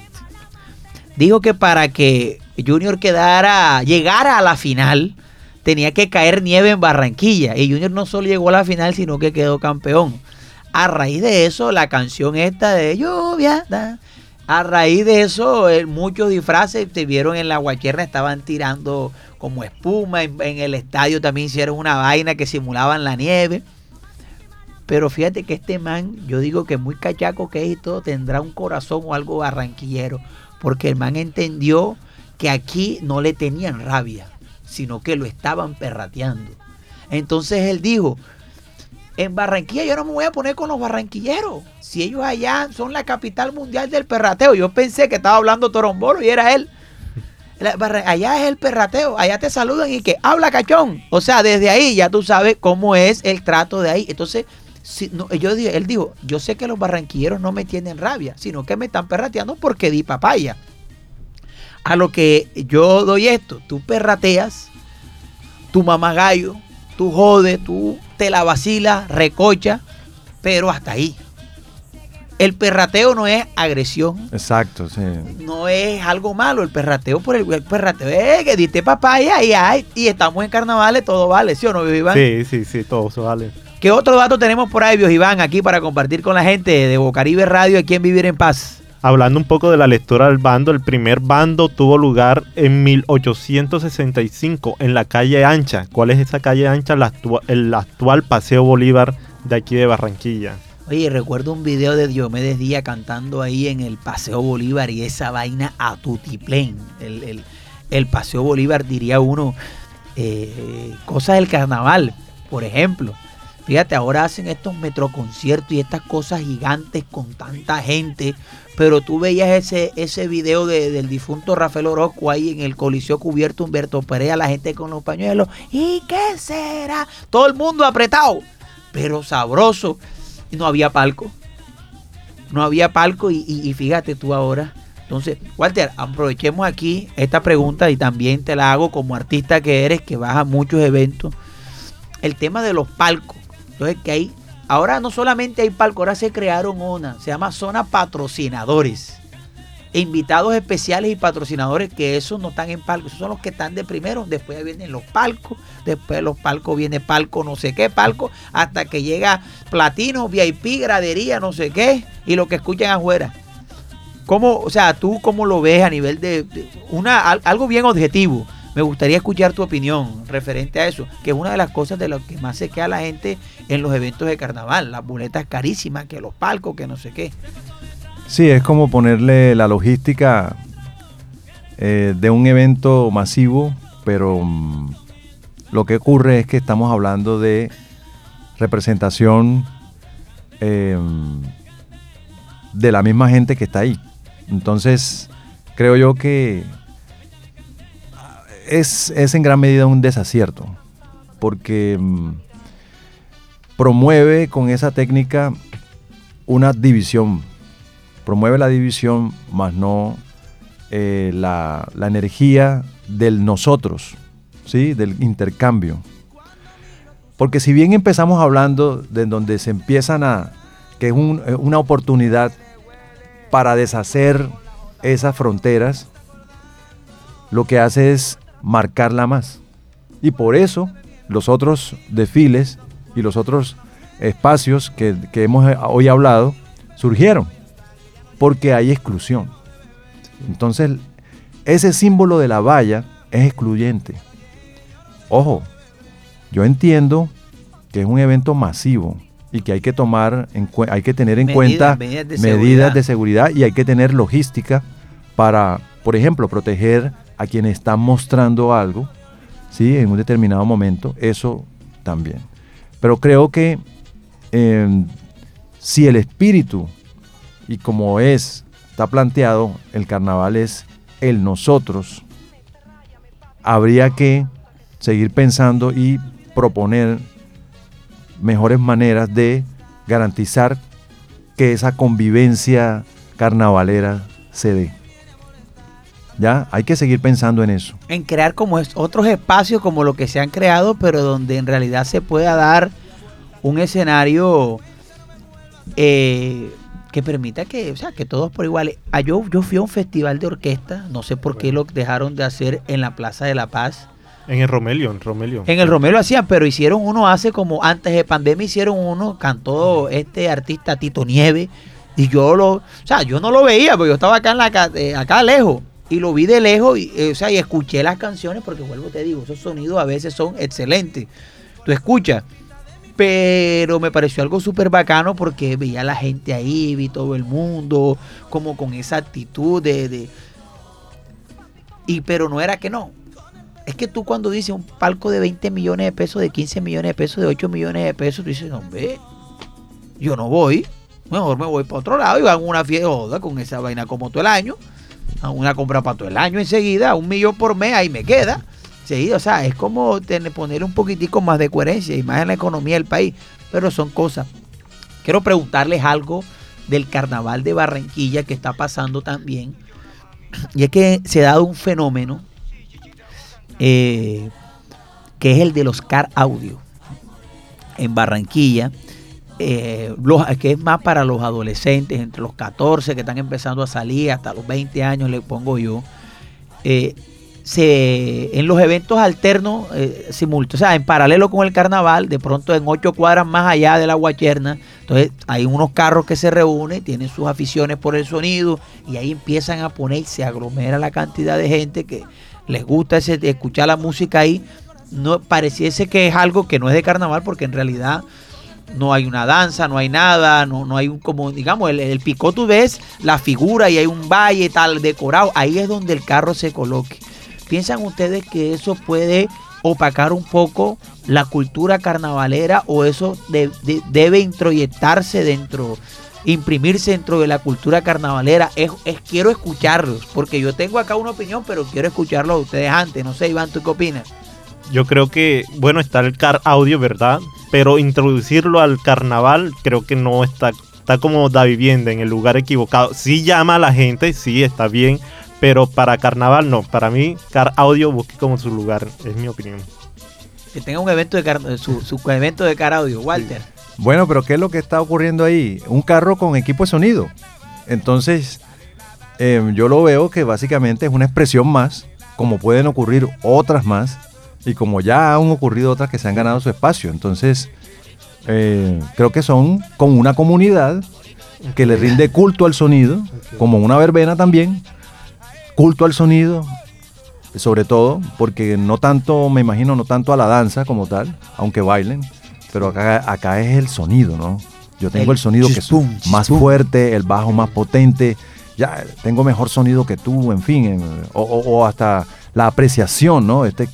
Dijo que para que Junior quedara, llegara a la final, tenía que caer nieve en Barranquilla. Y Junior no solo llegó a la final, sino que quedó campeón. A raíz de eso, la canción esta de lluvia, da, a raíz de eso, muchos disfraces se vieron en la guacherna, estaban tirando como espuma. En, el estadio también hicieron una vaina que simulaban la nieve. Pero fíjate que este man, yo digo que muy cachaco que es y todo, tendrá un corazón o algo barranquillero. Porque el man entendió que aquí no le tenían rabia, sino que lo estaban perrateando. Entonces él dijo, en Barranquilla yo no me voy a poner con los barranquilleros. Si ellos allá son la capital mundial del perrateo. Yo pensé que estaba hablando Torombolo y era él. Allá es el perrateo, allá te saludan y que habla cachón. O sea, desde ahí ya tú sabes cómo es el trato de ahí. Entonces, si, no, yo, él dijo, yo sé que los barranquilleros no me tienen rabia, sino que me están perrateando porque di papaya. A lo que yo doy esto, tú perrateas, tu mamá gallo, tú jodes, tú te la vacilas, recocha, pero hasta ahí. El perrateo no es agresión, Exacto, sí. no es algo malo. El perrateo por el, el perrateo es que diste papaya y, ay, y estamos en carnavales, todo vale, ¿sí o no, Iván? Sí, sí, sí, todo se vale. ¿Qué otro dato tenemos por ahí, Iván, aquí para compartir con la gente de Bocaribe Radio aquí en Vivir en Paz? Hablando un poco de la lectura del bando, el primer bando tuvo lugar en 1865 en la calle Ancha. ¿Cuál es esa calle Ancha? La actua- el actual Paseo Bolívar de aquí de Barranquilla. Oye, recuerdo un video de Diomedes Díaz cantando ahí en el Paseo Bolívar y esa vaina a tutiplén. El, el- el Paseo Bolívar, diría uno, eh, cosas del carnaval, por ejemplo. Fíjate, ahora hacen estos metroconciertos y estas cosas gigantes con tanta gente. Pero tú veías ese, ese video de- del difunto Rafael Orozco ahí en el Coliseo Cubierto Humberto Perea, la gente con los pañuelos. ¿Y qué será? Todo el mundo apretado, pero sabroso. No había palco. No había palco y, y- fíjate tú ahora. Entonces, Walter, aprovechemos aquí esta pregunta y también te la hago como artista que eres, que vas a muchos eventos. El tema de los palcos. Entonces, que hay, ahora no solamente hay palcos, ahora se crearon una, se llama zona patrocinadores. E invitados especiales y patrocinadores que esos no están en palcos, esos son los que están de primero, después vienen los palcos, después de los palcos viene palco no sé qué palco, hasta que llega platino, VIP, gradería, no sé qué, y lo que escuchan afuera. ¿Cómo, o sea, tú cómo lo ves a nivel de, de una, al- algo bien objetivo? Me gustaría escuchar tu opinión referente a eso, que es una de las cosas de lo que más se queda la gente en los eventos de carnaval, las boletas carísimas, que los palcos, que no sé qué. Sí, es como ponerle la logística eh, de un evento masivo, pero mm, lo que ocurre es que estamos hablando de representación eh, de la misma gente que está ahí. Entonces, creo yo que es, es en gran medida un desacierto, porque mm, promueve con esa técnica una división, promueve la división, más no eh, la, energía del nosotros, ¿sí? del intercambio. Porque si bien empezamos hablando de donde se empiezan a, que es un- eh, una oportunidad para deshacer esas fronteras, lo que hace es marcarla más. Y por eso los otros desfiles y los otros espacios que, que hemos eh, hoy hablado surgieron, porque hay exclusión. Entonces, ese símbolo de la valla es excluyente. Ojo, yo entiendo que es un evento masivo y que hay que tomar en hay que tener en Medidas- cuenta medidas de medidas seguridad. de seguridad y hay que tener logística para, por ejemplo, proteger a quienes están mostrando algo, ¿sí? En un determinado momento, eso también. Pero creo que eh, si el espíritu, y como es, está planteado, el carnaval es el nosotros, habría que seguir pensando y proponer mejores maneras de garantizar que esa convivencia carnavalera se dé. ¿Ya? Hay que seguir pensando en eso. en crear como es, otros espacios como lo que se han creado, pero donde en realidad se pueda dar un escenario eh, que permita que, o sea, que todos por igual. Ah, yo, yo fui a un festival de orquesta, no sé por qué lo dejaron de hacer en la Plaza de la Paz. En el Romelio, en Romelio. En el Romero lo hacían, pero hicieron uno hace como antes de pandemia hicieron uno, cantó este artista Tito Nieve y yo lo, o sea, yo no lo veía, porque yo estaba acá en la eh, acá lejos y lo vi de lejos y, eh, o sea, y escuché las canciones porque vuelvo te digo, esos sonidos a veces son excelentes. Tú escuchas, pero me pareció algo súper bacano porque veía a la gente ahí, vi todo el mundo, como con esa actitud de, de- y pero no era que no. Es que tú cuando dices un palco de 20 millones de pesos, de 15 millones de pesos, de 8 millones de pesos, tú dices, no, hombre, yo no voy. Mejor me voy para otro lado y hago una fiesta joda con esa vaina como todo el año. Hago una compra para todo el año enseguida, un millón por mes, ahí me queda. Seguido, o sea, es como tener, poner un poquitico más de coherencia y más en la economía del país. Pero son cosas. Quiero preguntarles algo del carnaval de Barranquilla que está pasando también. Y es que se ha dado un fenómeno eh, que es el de los car audio en Barranquilla, eh, los- que es más para los adolescentes, entre los 14 que están empezando a salir, hasta los 20 años le pongo yo. Eh, se, en los eventos alternos, eh, simultáneos, o sea, en paralelo con el carnaval, de pronto en ocho cuadras más allá de la Guacherna, entonces hay unos carros que se reúnen, tienen sus aficiones por el sonido y ahí empiezan a poner se aglomera la cantidad de gente que les gusta ese, escuchar la música ahí. No pareciese que es algo que no es de carnaval porque en realidad no hay una danza, no hay nada, no, no hay un como, digamos, el, el picó tú ves la figura y hay un valle tal decorado, ahí es donde el carro se coloque. ¿Piensan ustedes que eso puede opacar un poco la cultura carnavalera o eso de- de- debe introyectarse dentro, imprimirse dentro de la cultura carnavalera? Es, es- quiero escucharlos, porque yo tengo acá una opinión, pero quiero escucharlos a ustedes antes. No sé, Iván, ¿tú qué opinas? Yo creo que, bueno, está el car audio, ¿verdad? Pero introducirlo al carnaval creo que no está, está como da vivienda en el lugar equivocado. Sí llama a la gente, sí, está bien, pero para carnaval no. Para mí, car audio busque como su lugar, es mi opinión. Que tenga un evento de car- su, su evento de cara audio, Walter. Bueno, pero ¿qué es lo que está ocurriendo ahí? Un carro con equipo de sonido. Entonces, eh, yo lo veo que básicamente es una expresión más, como pueden ocurrir otras más, y como ya han ocurrido otras que se han ganado su espacio. Entonces, eh, creo que son como una comunidad que le rinde culto al sonido, como una verbena también, culto al sonido, sobre todo, porque no tanto, me imagino, no tanto a la danza como tal, aunque bailen, pero acá, acá es el sonido, ¿no? Yo tengo el, El sonido que es más chispum. fuerte, el bajo más potente, ya tengo mejor sonido que tú, en fin, en- o, o- o hasta la apreciación, ¿no? Este,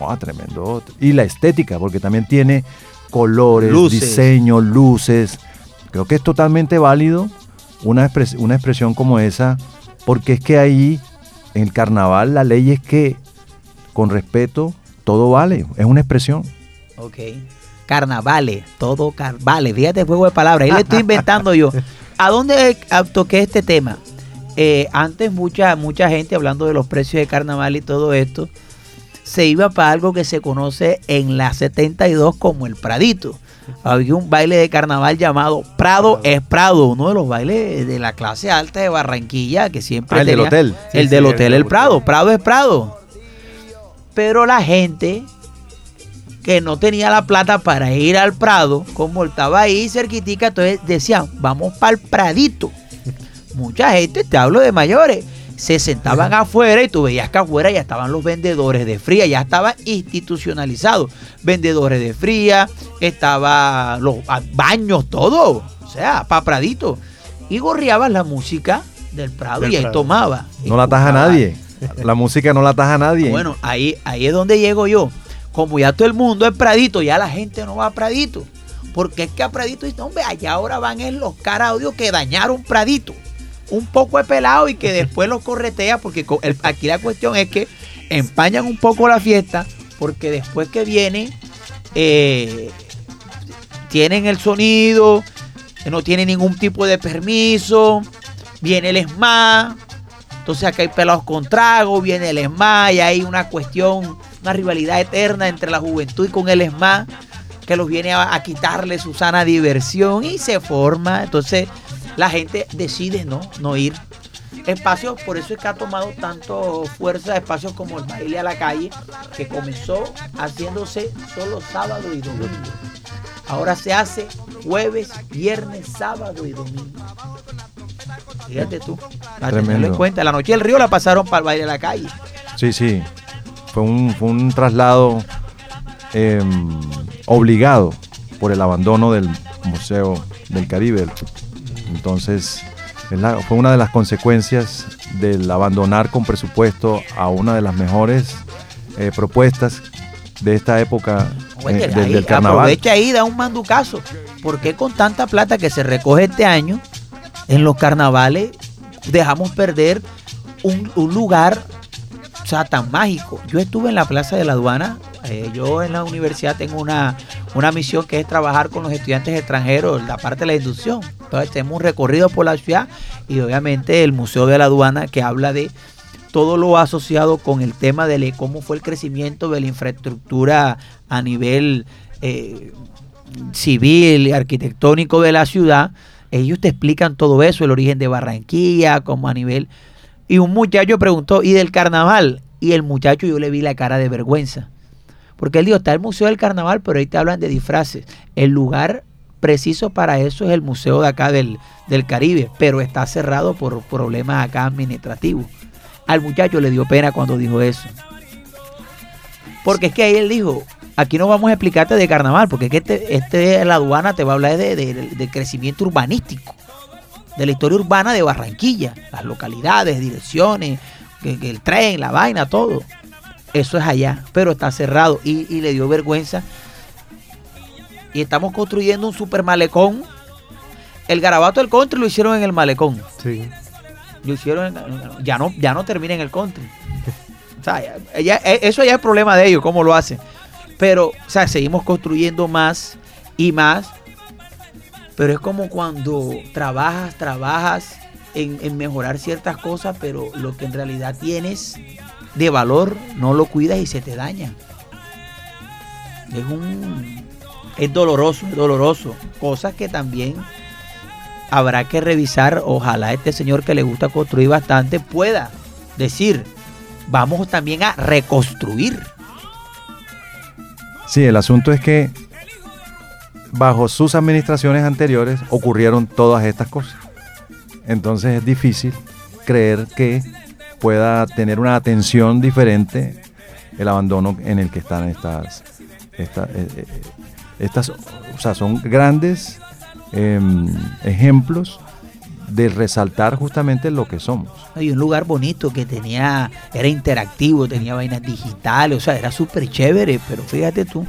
oh, tremendo. Y la estética, porque también tiene colores, Luces. diseño, luces. Creo que es totalmente válido una, expres- una expresión como esa, porque es que ahí, en el carnaval, la ley es que, con respeto, todo vale, es una expresión. Ok. Carnavales, todo car vale, fíjate juego de palabras. Ahí le estoy inventando yo. ¿A dónde toqué este tema? Eh, antes mucha, mucha gente hablando de los precios de carnaval y todo esto, se iba para algo que se conoce en la 72 como el Pradito. Había un baile de carnaval llamado Prado es Prado, uno de los bailes de la clase alta de Barranquilla que siempre Ah, el del hotel. el Sí, del sí, hotel el Prado, hotel. Prado es Prado. Pero la gente que no tenía la plata para ir al Prado, como estaba ahí cerquitica, entonces decían, vamos para el Pradito. Mucha gente, te hablo de mayores, se sentaban afuera y tú veías que afuera ya estaban los vendedores de fría, ya estaba institucionalizado. Vendedores de fría, estaba los ah, baños, todo. O sea, para Pradito. Y gorreabas la música del Prado Del y ahí Prado. tomaba. No la taja nadie. La música no la taja nadie. Bueno, ahí, ahí es donde llego yo. Como ya todo el mundo es Pradito, ya la gente no va a Pradito. Porque es que a Pradito dice, hombre, allá ahora van en los cara audio que dañaron Pradito. Un poco de pelado y que después los corretea, porque el- aquí la cuestión es que empañan un poco la fiesta, porque después que viene, eh, tienen el sonido, no tienen ningún tipo de permiso, viene el ESMA, entonces acá hay pelados con trago, viene el ESMA y hay una cuestión, una rivalidad eterna entre la juventud y con el ESMA que los viene a, a quitarle su sana diversión y se forma. Entonces la gente decide no, no ir. Espacios, por eso es que ha tomado tanto fuerza espacios como el baile a la calle, que comenzó haciéndose solo sábado y domingo. Ahora se hace jueves, viernes, sábado y domingo. Fíjate tú, para tenerlo en cuenta. La noche del río la pasaron para el baile a la calle. Sí, sí. Fue un, fue un traslado eh, obligado por el abandono del Museo del Caribe. Entonces, la- fue una de las consecuencias del abandonar con presupuesto a una de las mejores eh, propuestas de esta época eh, del, ahí, del carnaval. aprovecha ahí, da un manducazo. ¿Por qué con tanta plata que se recoge este año en los carnavales dejamos perder un, un lugar o sea, tan mágico? Yo estuve en la Plaza de la Aduana. eh, yo en la universidad tengo una, una misión que es trabajar con los estudiantes extranjeros, la parte de la inducción. Entonces tenemos un recorrido por la ciudad y obviamente el Museo de la Aduana que habla de todo lo asociado con el tema de cómo fue el crecimiento de la infraestructura a nivel eh, civil y arquitectónico de la ciudad. Ellos te explican todo eso, el origen de Barranquilla, como a nivel... Y un muchacho preguntó, ¿y del carnaval? Y el muchacho yo le vi la cara de vergüenza. Porque él dijo, está el Museo del Carnaval, pero ahí te hablan de disfraces. El lugar preciso para eso es el museo de acá del, del Caribe, pero está cerrado por problemas acá administrativos. Al muchacho le dio pena cuando dijo eso. Porque es que ahí él dijo, aquí no vamos a explicarte de carnaval, porque es que este, este la aduana te va a hablar de, de- crecimiento urbanístico, de la historia urbana de Barranquilla, las localidades, direcciones, el tren, la vaina, todo. Eso es allá, pero está cerrado y, y le dio vergüenza. Y estamos construyendo un super malecón. El garabato del country lo hicieron en el malecón. Sí. Lo hicieron en- ya no, ya no termina en el country. O sea, ya- eh, eso ya es problema de ellos, cómo lo hacen. Pero, o sea, seguimos construyendo más y más. Pero es como cuando trabajas, trabajas en, en mejorar ciertas cosas, pero lo que en realidad tienes de valor no lo cuidas y se te daña. Es un. Es doloroso, es doloroso. Cosas que también habrá que revisar. Ojalá este señor que le gusta construir bastante pueda decir, vamos también a reconstruir. Sí, el asunto es que bajo sus administraciones anteriores ocurrieron todas estas cosas. Entonces es difícil creer que pueda tener una atención diferente el abandono en el que están estas, esta- eh, eh, estas, o sea, son grandes em, ejemplos de resaltar justamente lo que somos. Hay un lugar bonito que tenía, era interactivo, tenía vainas digitales, o sea, era súper chévere, pero fíjate tú.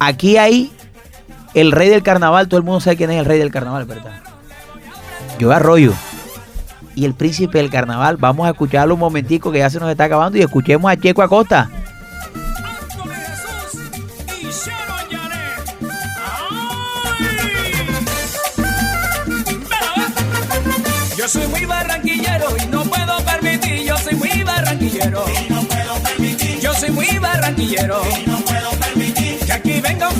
Aquí hay el rey del carnaval, todo el mundo sabe quién es el rey del carnaval, ¿verdad? Yo Arroyo. Y el príncipe del carnaval, vamos a escucharlo un momentico que ya se nos está acabando y escuchemos a Checo Acosta. Yo soy muy barranquillero y no puedo permitir, yo soy muy barranquillero. Y no puedo permitir. Yo soy muy barranquillero. Y no puedo permitir. Que aquí venga un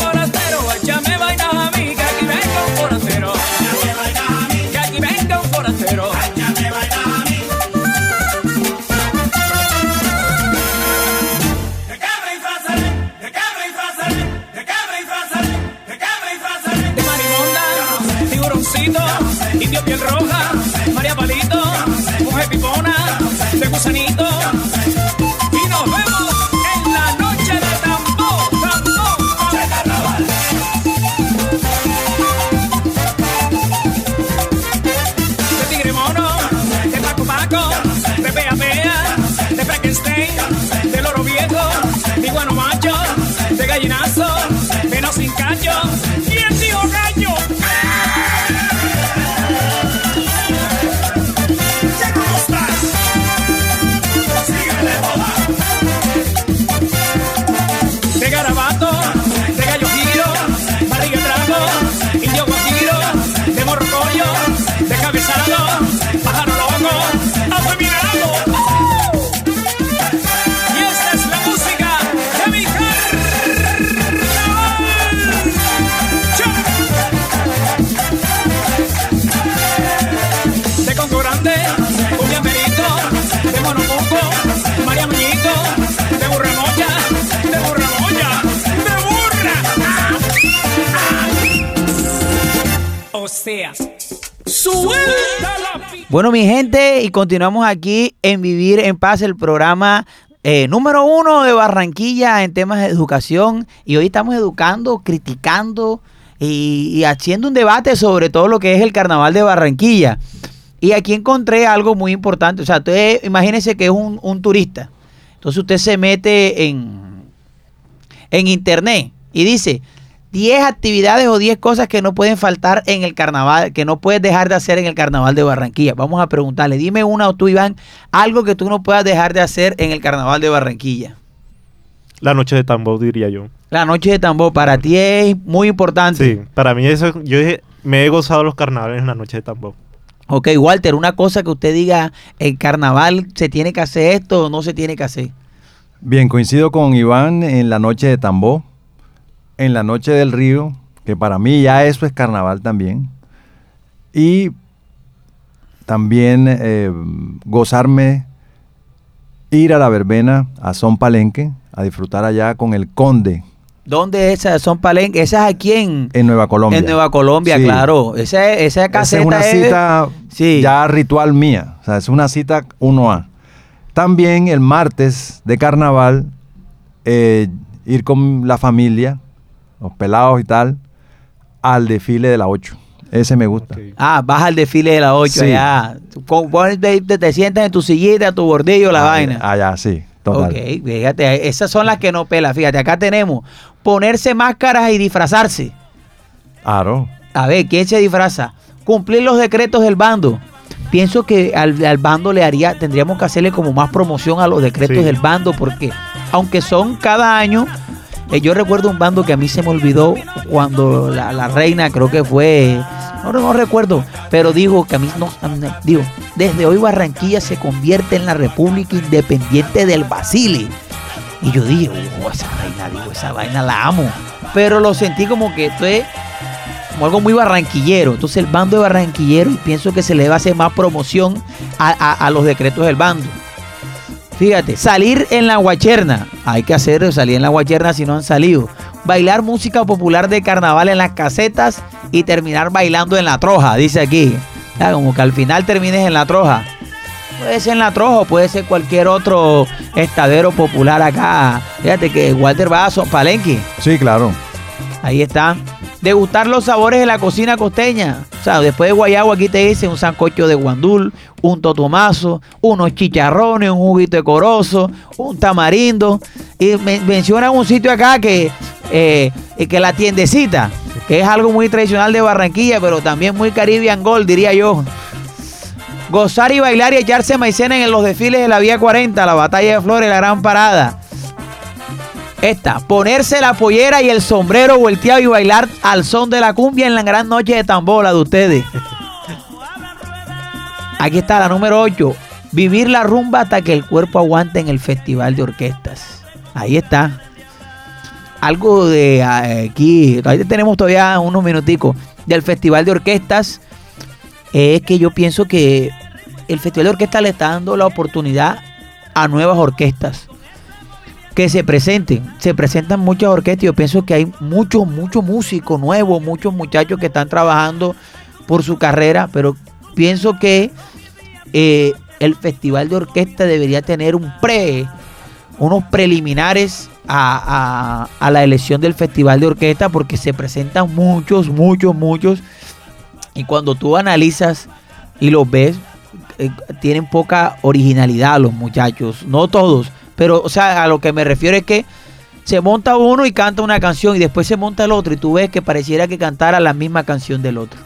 indio piel roja, María Palito, mujer pipona, de gusanito. Y nos vemos en la noche de tambor, tambor, de carnaval. De tigre mono, de paco paco, de pea pea, de Frankenstein, Bueno, mi gente, y continuamos aquí en Vivir en Paz, el programa eh, número uno de Barranquilla en temas de educación. Y hoy estamos educando, criticando y, haciendo un debate sobre todo lo que es el carnaval de Barranquilla. Y aquí encontré algo muy importante. O sea, usted imagínese que es un, un turista. Entonces usted se mete en, en internet y dice 10 actividades o 10 cosas que no pueden faltar en el carnaval, que no puedes dejar de hacer en el carnaval de Barranquilla. Vamos a preguntarle, dime una o tú, Iván, algo que tú no puedas dejar de hacer en el carnaval de Barranquilla. La noche de tambor, diría yo. La noche de tambor para ti es muy importante. Sí, para mí eso, yo dije, me he gozado los carnavales en la noche de tambor. Ok, Walter, una cosa que usted diga, el carnaval se tiene que hacer esto o no se tiene que hacer. Bien, coincido con Iván en la noche de Tambó, en la noche del río, que para mí ya eso es carnaval también. Y también eh, gozarme, ir a la verbena, a Son Palenque, a disfrutar allá con el conde ¿Dónde esas son palenques? Esas aquí en, en Nueva Colombia. en Nueva Colombia, Sí. claro. Esa, esa caseta es una es- cita Sí. ya ritual mía, o sea, es una cita 1A. También el martes de carnaval, eh, ir con la familia, los pelados y tal, al desfile de la 8. Ese me gusta. Ah, vas al desfile de la 8 Sí. allá. Te, te- te sientas en tu sillita, tu bordillo, la Ah, vaina. Allá, sí, total. Ok, fíjate, esas son las que no pela. Fíjate, acá tenemos ponerse máscaras y disfrazarse. Claro. A ver, ¿quién se disfraza? Cumplir los decretos del bando. Pienso que al, al bando le haría, tendríamos que hacerle como más promoción a los decretos Sí. del bando, porque aunque son cada año, eh, yo recuerdo un bando que a mí se me olvidó cuando la, reina, creo que fue, no, no recuerdo, pero digo que a mí no, digo, desde hoy Barranquilla se convierte en la República Independiente del Basile. Y yo dije, oh, esa vaina, digo, esa vaina la amo. Pero lo sentí como que esto es como algo muy barranquillero. Entonces el bando de barranquillero y pienso que se le va a hacer más promoción a- a los decretos del bando. Fíjate, salir en la guacherna. Hay que hacer salir en la guacherna si no han salido. Bailar música popular de carnaval en las casetas y terminar bailando en la troja, dice aquí. Ya, como que al final termines en la troja. Puede ser en la troja o puede ser cualquier otro estadero popular acá. Fíjate que Walter va a Palenque. Sí, claro. Ahí está. Degustar los sabores de la cocina costeña. O sea, después de guayabo aquí te dicen un sancocho de guandul, un totomazo, unos chicharrones, un juguito de corozo, un tamarindo. Y me- mencionan un sitio acá que, eh, eh, que la tiendecita, que es algo muy tradicional de Barranquilla, pero también muy Caribbean Gold, diría yo. Gozar y bailar y echarse maicena en los desfiles de la Vía 40, la Batalla de Flores, la Gran Parada. Esta, ponerse la pollera y el sombrero volteado y bailar al son de la cumbia en la gran noche de tambola de ustedes. Aquí está la número 8. Vivir la rumba hasta que el cuerpo aguante en el festival de orquestas. Ahí está. Algo de eh, aquí, ahí tenemos todavía unos minuticos del festival de orquestas. Es que yo pienso que el festival de orquestas le está dando la oportunidad a nuevas orquestas que se presenten. Se presentan muchas orquestas yo pienso que hay muchos, muchos músicos nuevos, muchos muchachos que están trabajando por su carrera, pero pienso que eh, el festival de orquesta debería tener un pre, unos preliminares a, a- a la elección del festival de orquesta porque se presentan muchos, muchos, muchos y cuando tú analizas y los ves, eh, tienen poca originalidad los muchachos, no todos, pero o sea, a lo que me refiero es que se monta uno y canta una canción y después se monta el otro y tú ves que pareciera que cantara la misma canción del otro.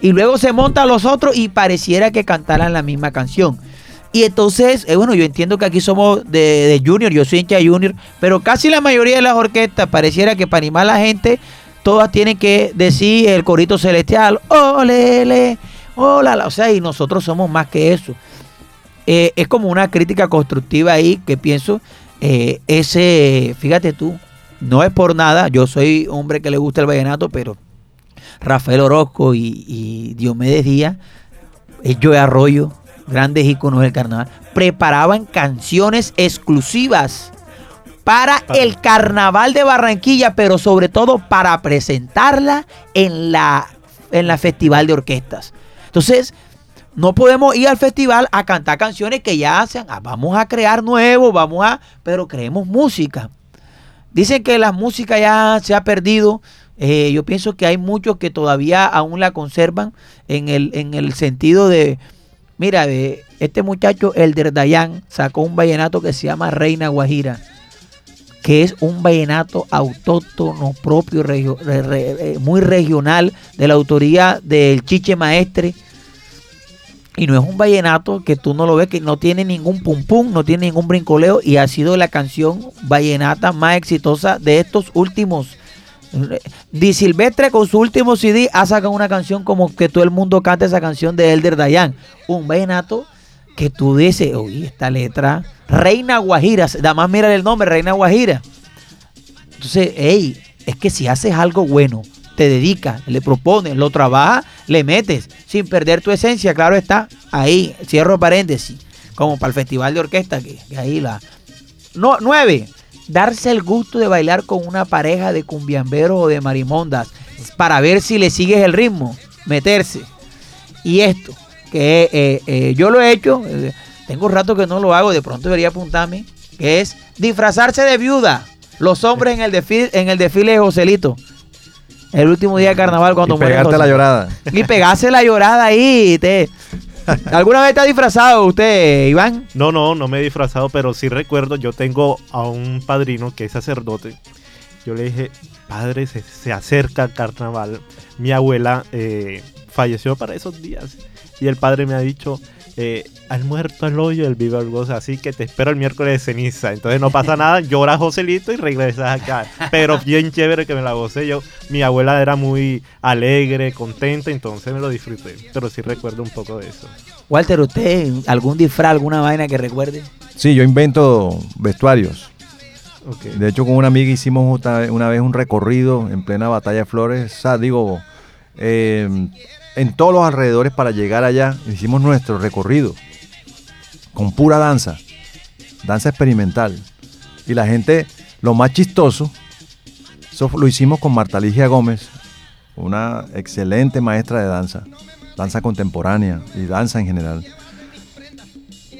Y luego se montan los otros y pareciera que cantaran la misma canción. Y entonces, eh, bueno, yo entiendo que aquí somos de, de Junior, yo soy hincha Junior, pero casi la mayoría de las orquestas pareciera que para animar a la gente, todas tienen que decir el corito celestial, olele, hola, o sea, y nosotros somos más que eso. Eh, es como una crítica constructiva ahí que pienso, eh, ese, fíjate tú, no es por nada, yo soy hombre que le gusta el vallenato, pero Rafael Orozco y, y Diomedes Díaz, eh, Joe Arroyo, grandes íconos del carnaval, preparaban canciones exclusivas para el carnaval de Barranquilla, pero sobre todo para presentarla en la, en la festival de orquestas. Entonces, no podemos ir al festival a cantar canciones que ya hacen, ah, vamos a crear nuevos, vamos a, pero creemos música. Dicen que la música ya se ha perdido. Eh, yo pienso que hay muchos que todavía aún la conservan en el, en el sentido de, mira, este muchacho, Elder Dayan, sacó un vallenato que se llama Reina Guajira, que es un vallenato autóctono propio, eh, muy regional, de la autoría del Chiche Maestre. Y no es un vallenato que tú no lo ves, que no tiene ningún pum pum, no tiene ningún brincoleo y ha sido la canción vallenata más exitosa de estos últimos. Di Silvestre con su último CD ha sacado una canción como que todo el mundo canta esa canción de Elder Dayan. Un vallenato que tú dices, oye, esta letra, Reina Guajira, además mira el nombre, Reina Guajira. Entonces, hey, es que si haces algo bueno, te dedicas, le propones, lo trabajas, le metes, sin perder tu esencia, claro está, ahí, cierro paréntesis, como para el festival de orquesta, que, ahí la... No, nueve, darse el gusto de bailar con una pareja de cumbiamberos o de marimondas, para ver si le sigues el ritmo, meterse. Y esto, que eh, eh, yo lo he hecho, eh, tengo un rato que no lo hago, de pronto debería apuntarme, que es disfrazarse de viuda. Los hombres en el desfile, en el desfile de Joselito. El último día de carnaval cuando Y muere pegarte la llorada. Y pegarse la llorada ahí. te- ¿Alguna vez está disfrazado usted, Iván? No, no, no me he disfrazado, pero sí recuerdo, yo tengo a un padrino que es sacerdote. Yo le dije, padre, se, se acerca el carnaval. Mi abuela eh, falleció para esos días. Y el padre me ha dicho, eh, al muerto al hoyo, el vivo al gozo. Así que te espero el miércoles de ceniza. Entonces no pasa nada, llora Joselito y regresas acá. Pero bien chévere que me la gocé. Yo, mi abuela era muy alegre, contenta, entonces me lo disfruté. Pero sí recuerdo un poco de eso. Walter, ¿usted algún disfraz, alguna vaina que recuerde? Sí, yo invento vestuarios. De hecho, con una amiga hicimos una vez un recorrido en plena batalla de flores. O sea, digo, eh, en todos los alrededores para llegar allá, hicimos nuestro recorrido con pura danza, danza experimental. Y la gente, lo más chistoso, eso lo hicimos con Marta Ligia Gómez, una excelente maestra de danza, danza contemporánea y danza en general.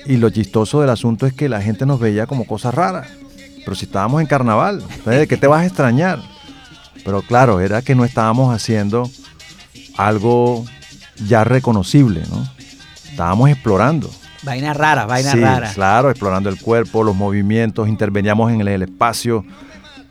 Y lo chistoso del asunto es que la gente nos veía como cosas raras. Pero si estábamos en carnaval, ¿de qué te vas a extrañar? Pero claro, era que no estábamos haciendo algo ya reconocible, ¿no? Estábamos explorando. Vainas raras, vainas Sí, raras. Claro, explorando el cuerpo, los movimientos, interveníamos en el, el espacio,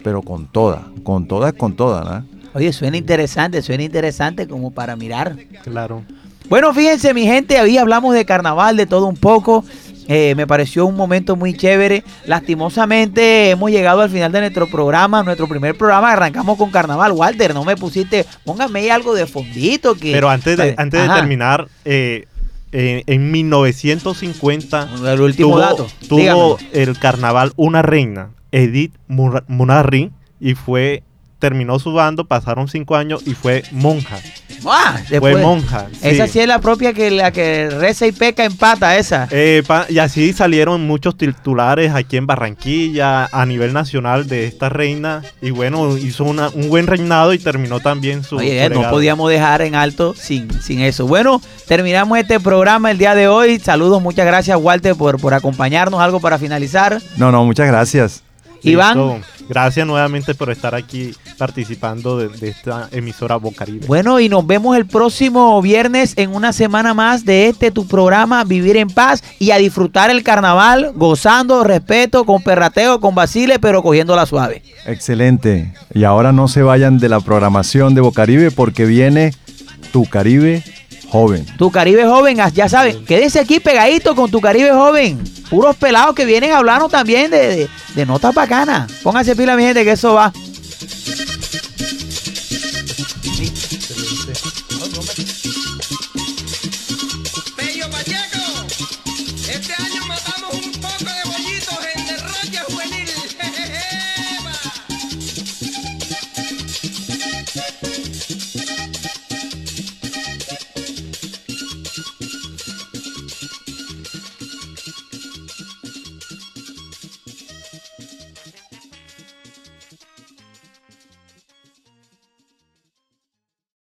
pero con toda, con toda, con toda, ¿no? Oye, suena interesante, suena interesante como para mirar. Claro. Bueno, fíjense, mi gente, ahí hablamos de carnaval, de todo un poco. Eh, me pareció un momento muy chévere. Lastimosamente hemos llegado al final de nuestro programa, nuestro primer programa. Arrancamos con carnaval. Walter, no me pusiste, póngame ahí algo de fondito. Que, Pero antes de, antes de terminar, eh, eh, en 1950 El último tuvo, dato, tuvo el carnaval una reina, Edith Mur- Munarri, y fue terminó su bando, pasaron cinco años y fue monja. Ah, Fue monja. Esa sí es la propia que la que reza y peca empata, esa. Eh, pa- y así salieron muchos titulares aquí en Barranquilla, a nivel nacional de esta reina. Y bueno, hizo una- un buen reinado y terminó también su. Oye, su no podíamos dejar en alto sin, sin eso. Bueno, terminamos este programa el día de hoy. Saludos, muchas gracias, Walter, por, por acompañarnos. Algo para finalizar. No, no, muchas gracias. Iván. Listo. Gracias nuevamente por estar aquí participando de, de esta emisora Bocaribe. Bueno, y nos vemos el próximo viernes en una semana más de este tu programa Vivir en Paz y a disfrutar el carnaval, gozando, respeto, con perrateo, con vacile, pero cogiendo la suave. Excelente. Y ahora no se vayan de la programación de Bocaribe porque viene tu Caribe joven. Tu Caribe joven, ah, ya saben, quédese aquí pegadito con tu Caribe joven. Puros pelados que vienen hablando también de, de, de notas bacanas. Pónganse pila, mi gente, que eso va.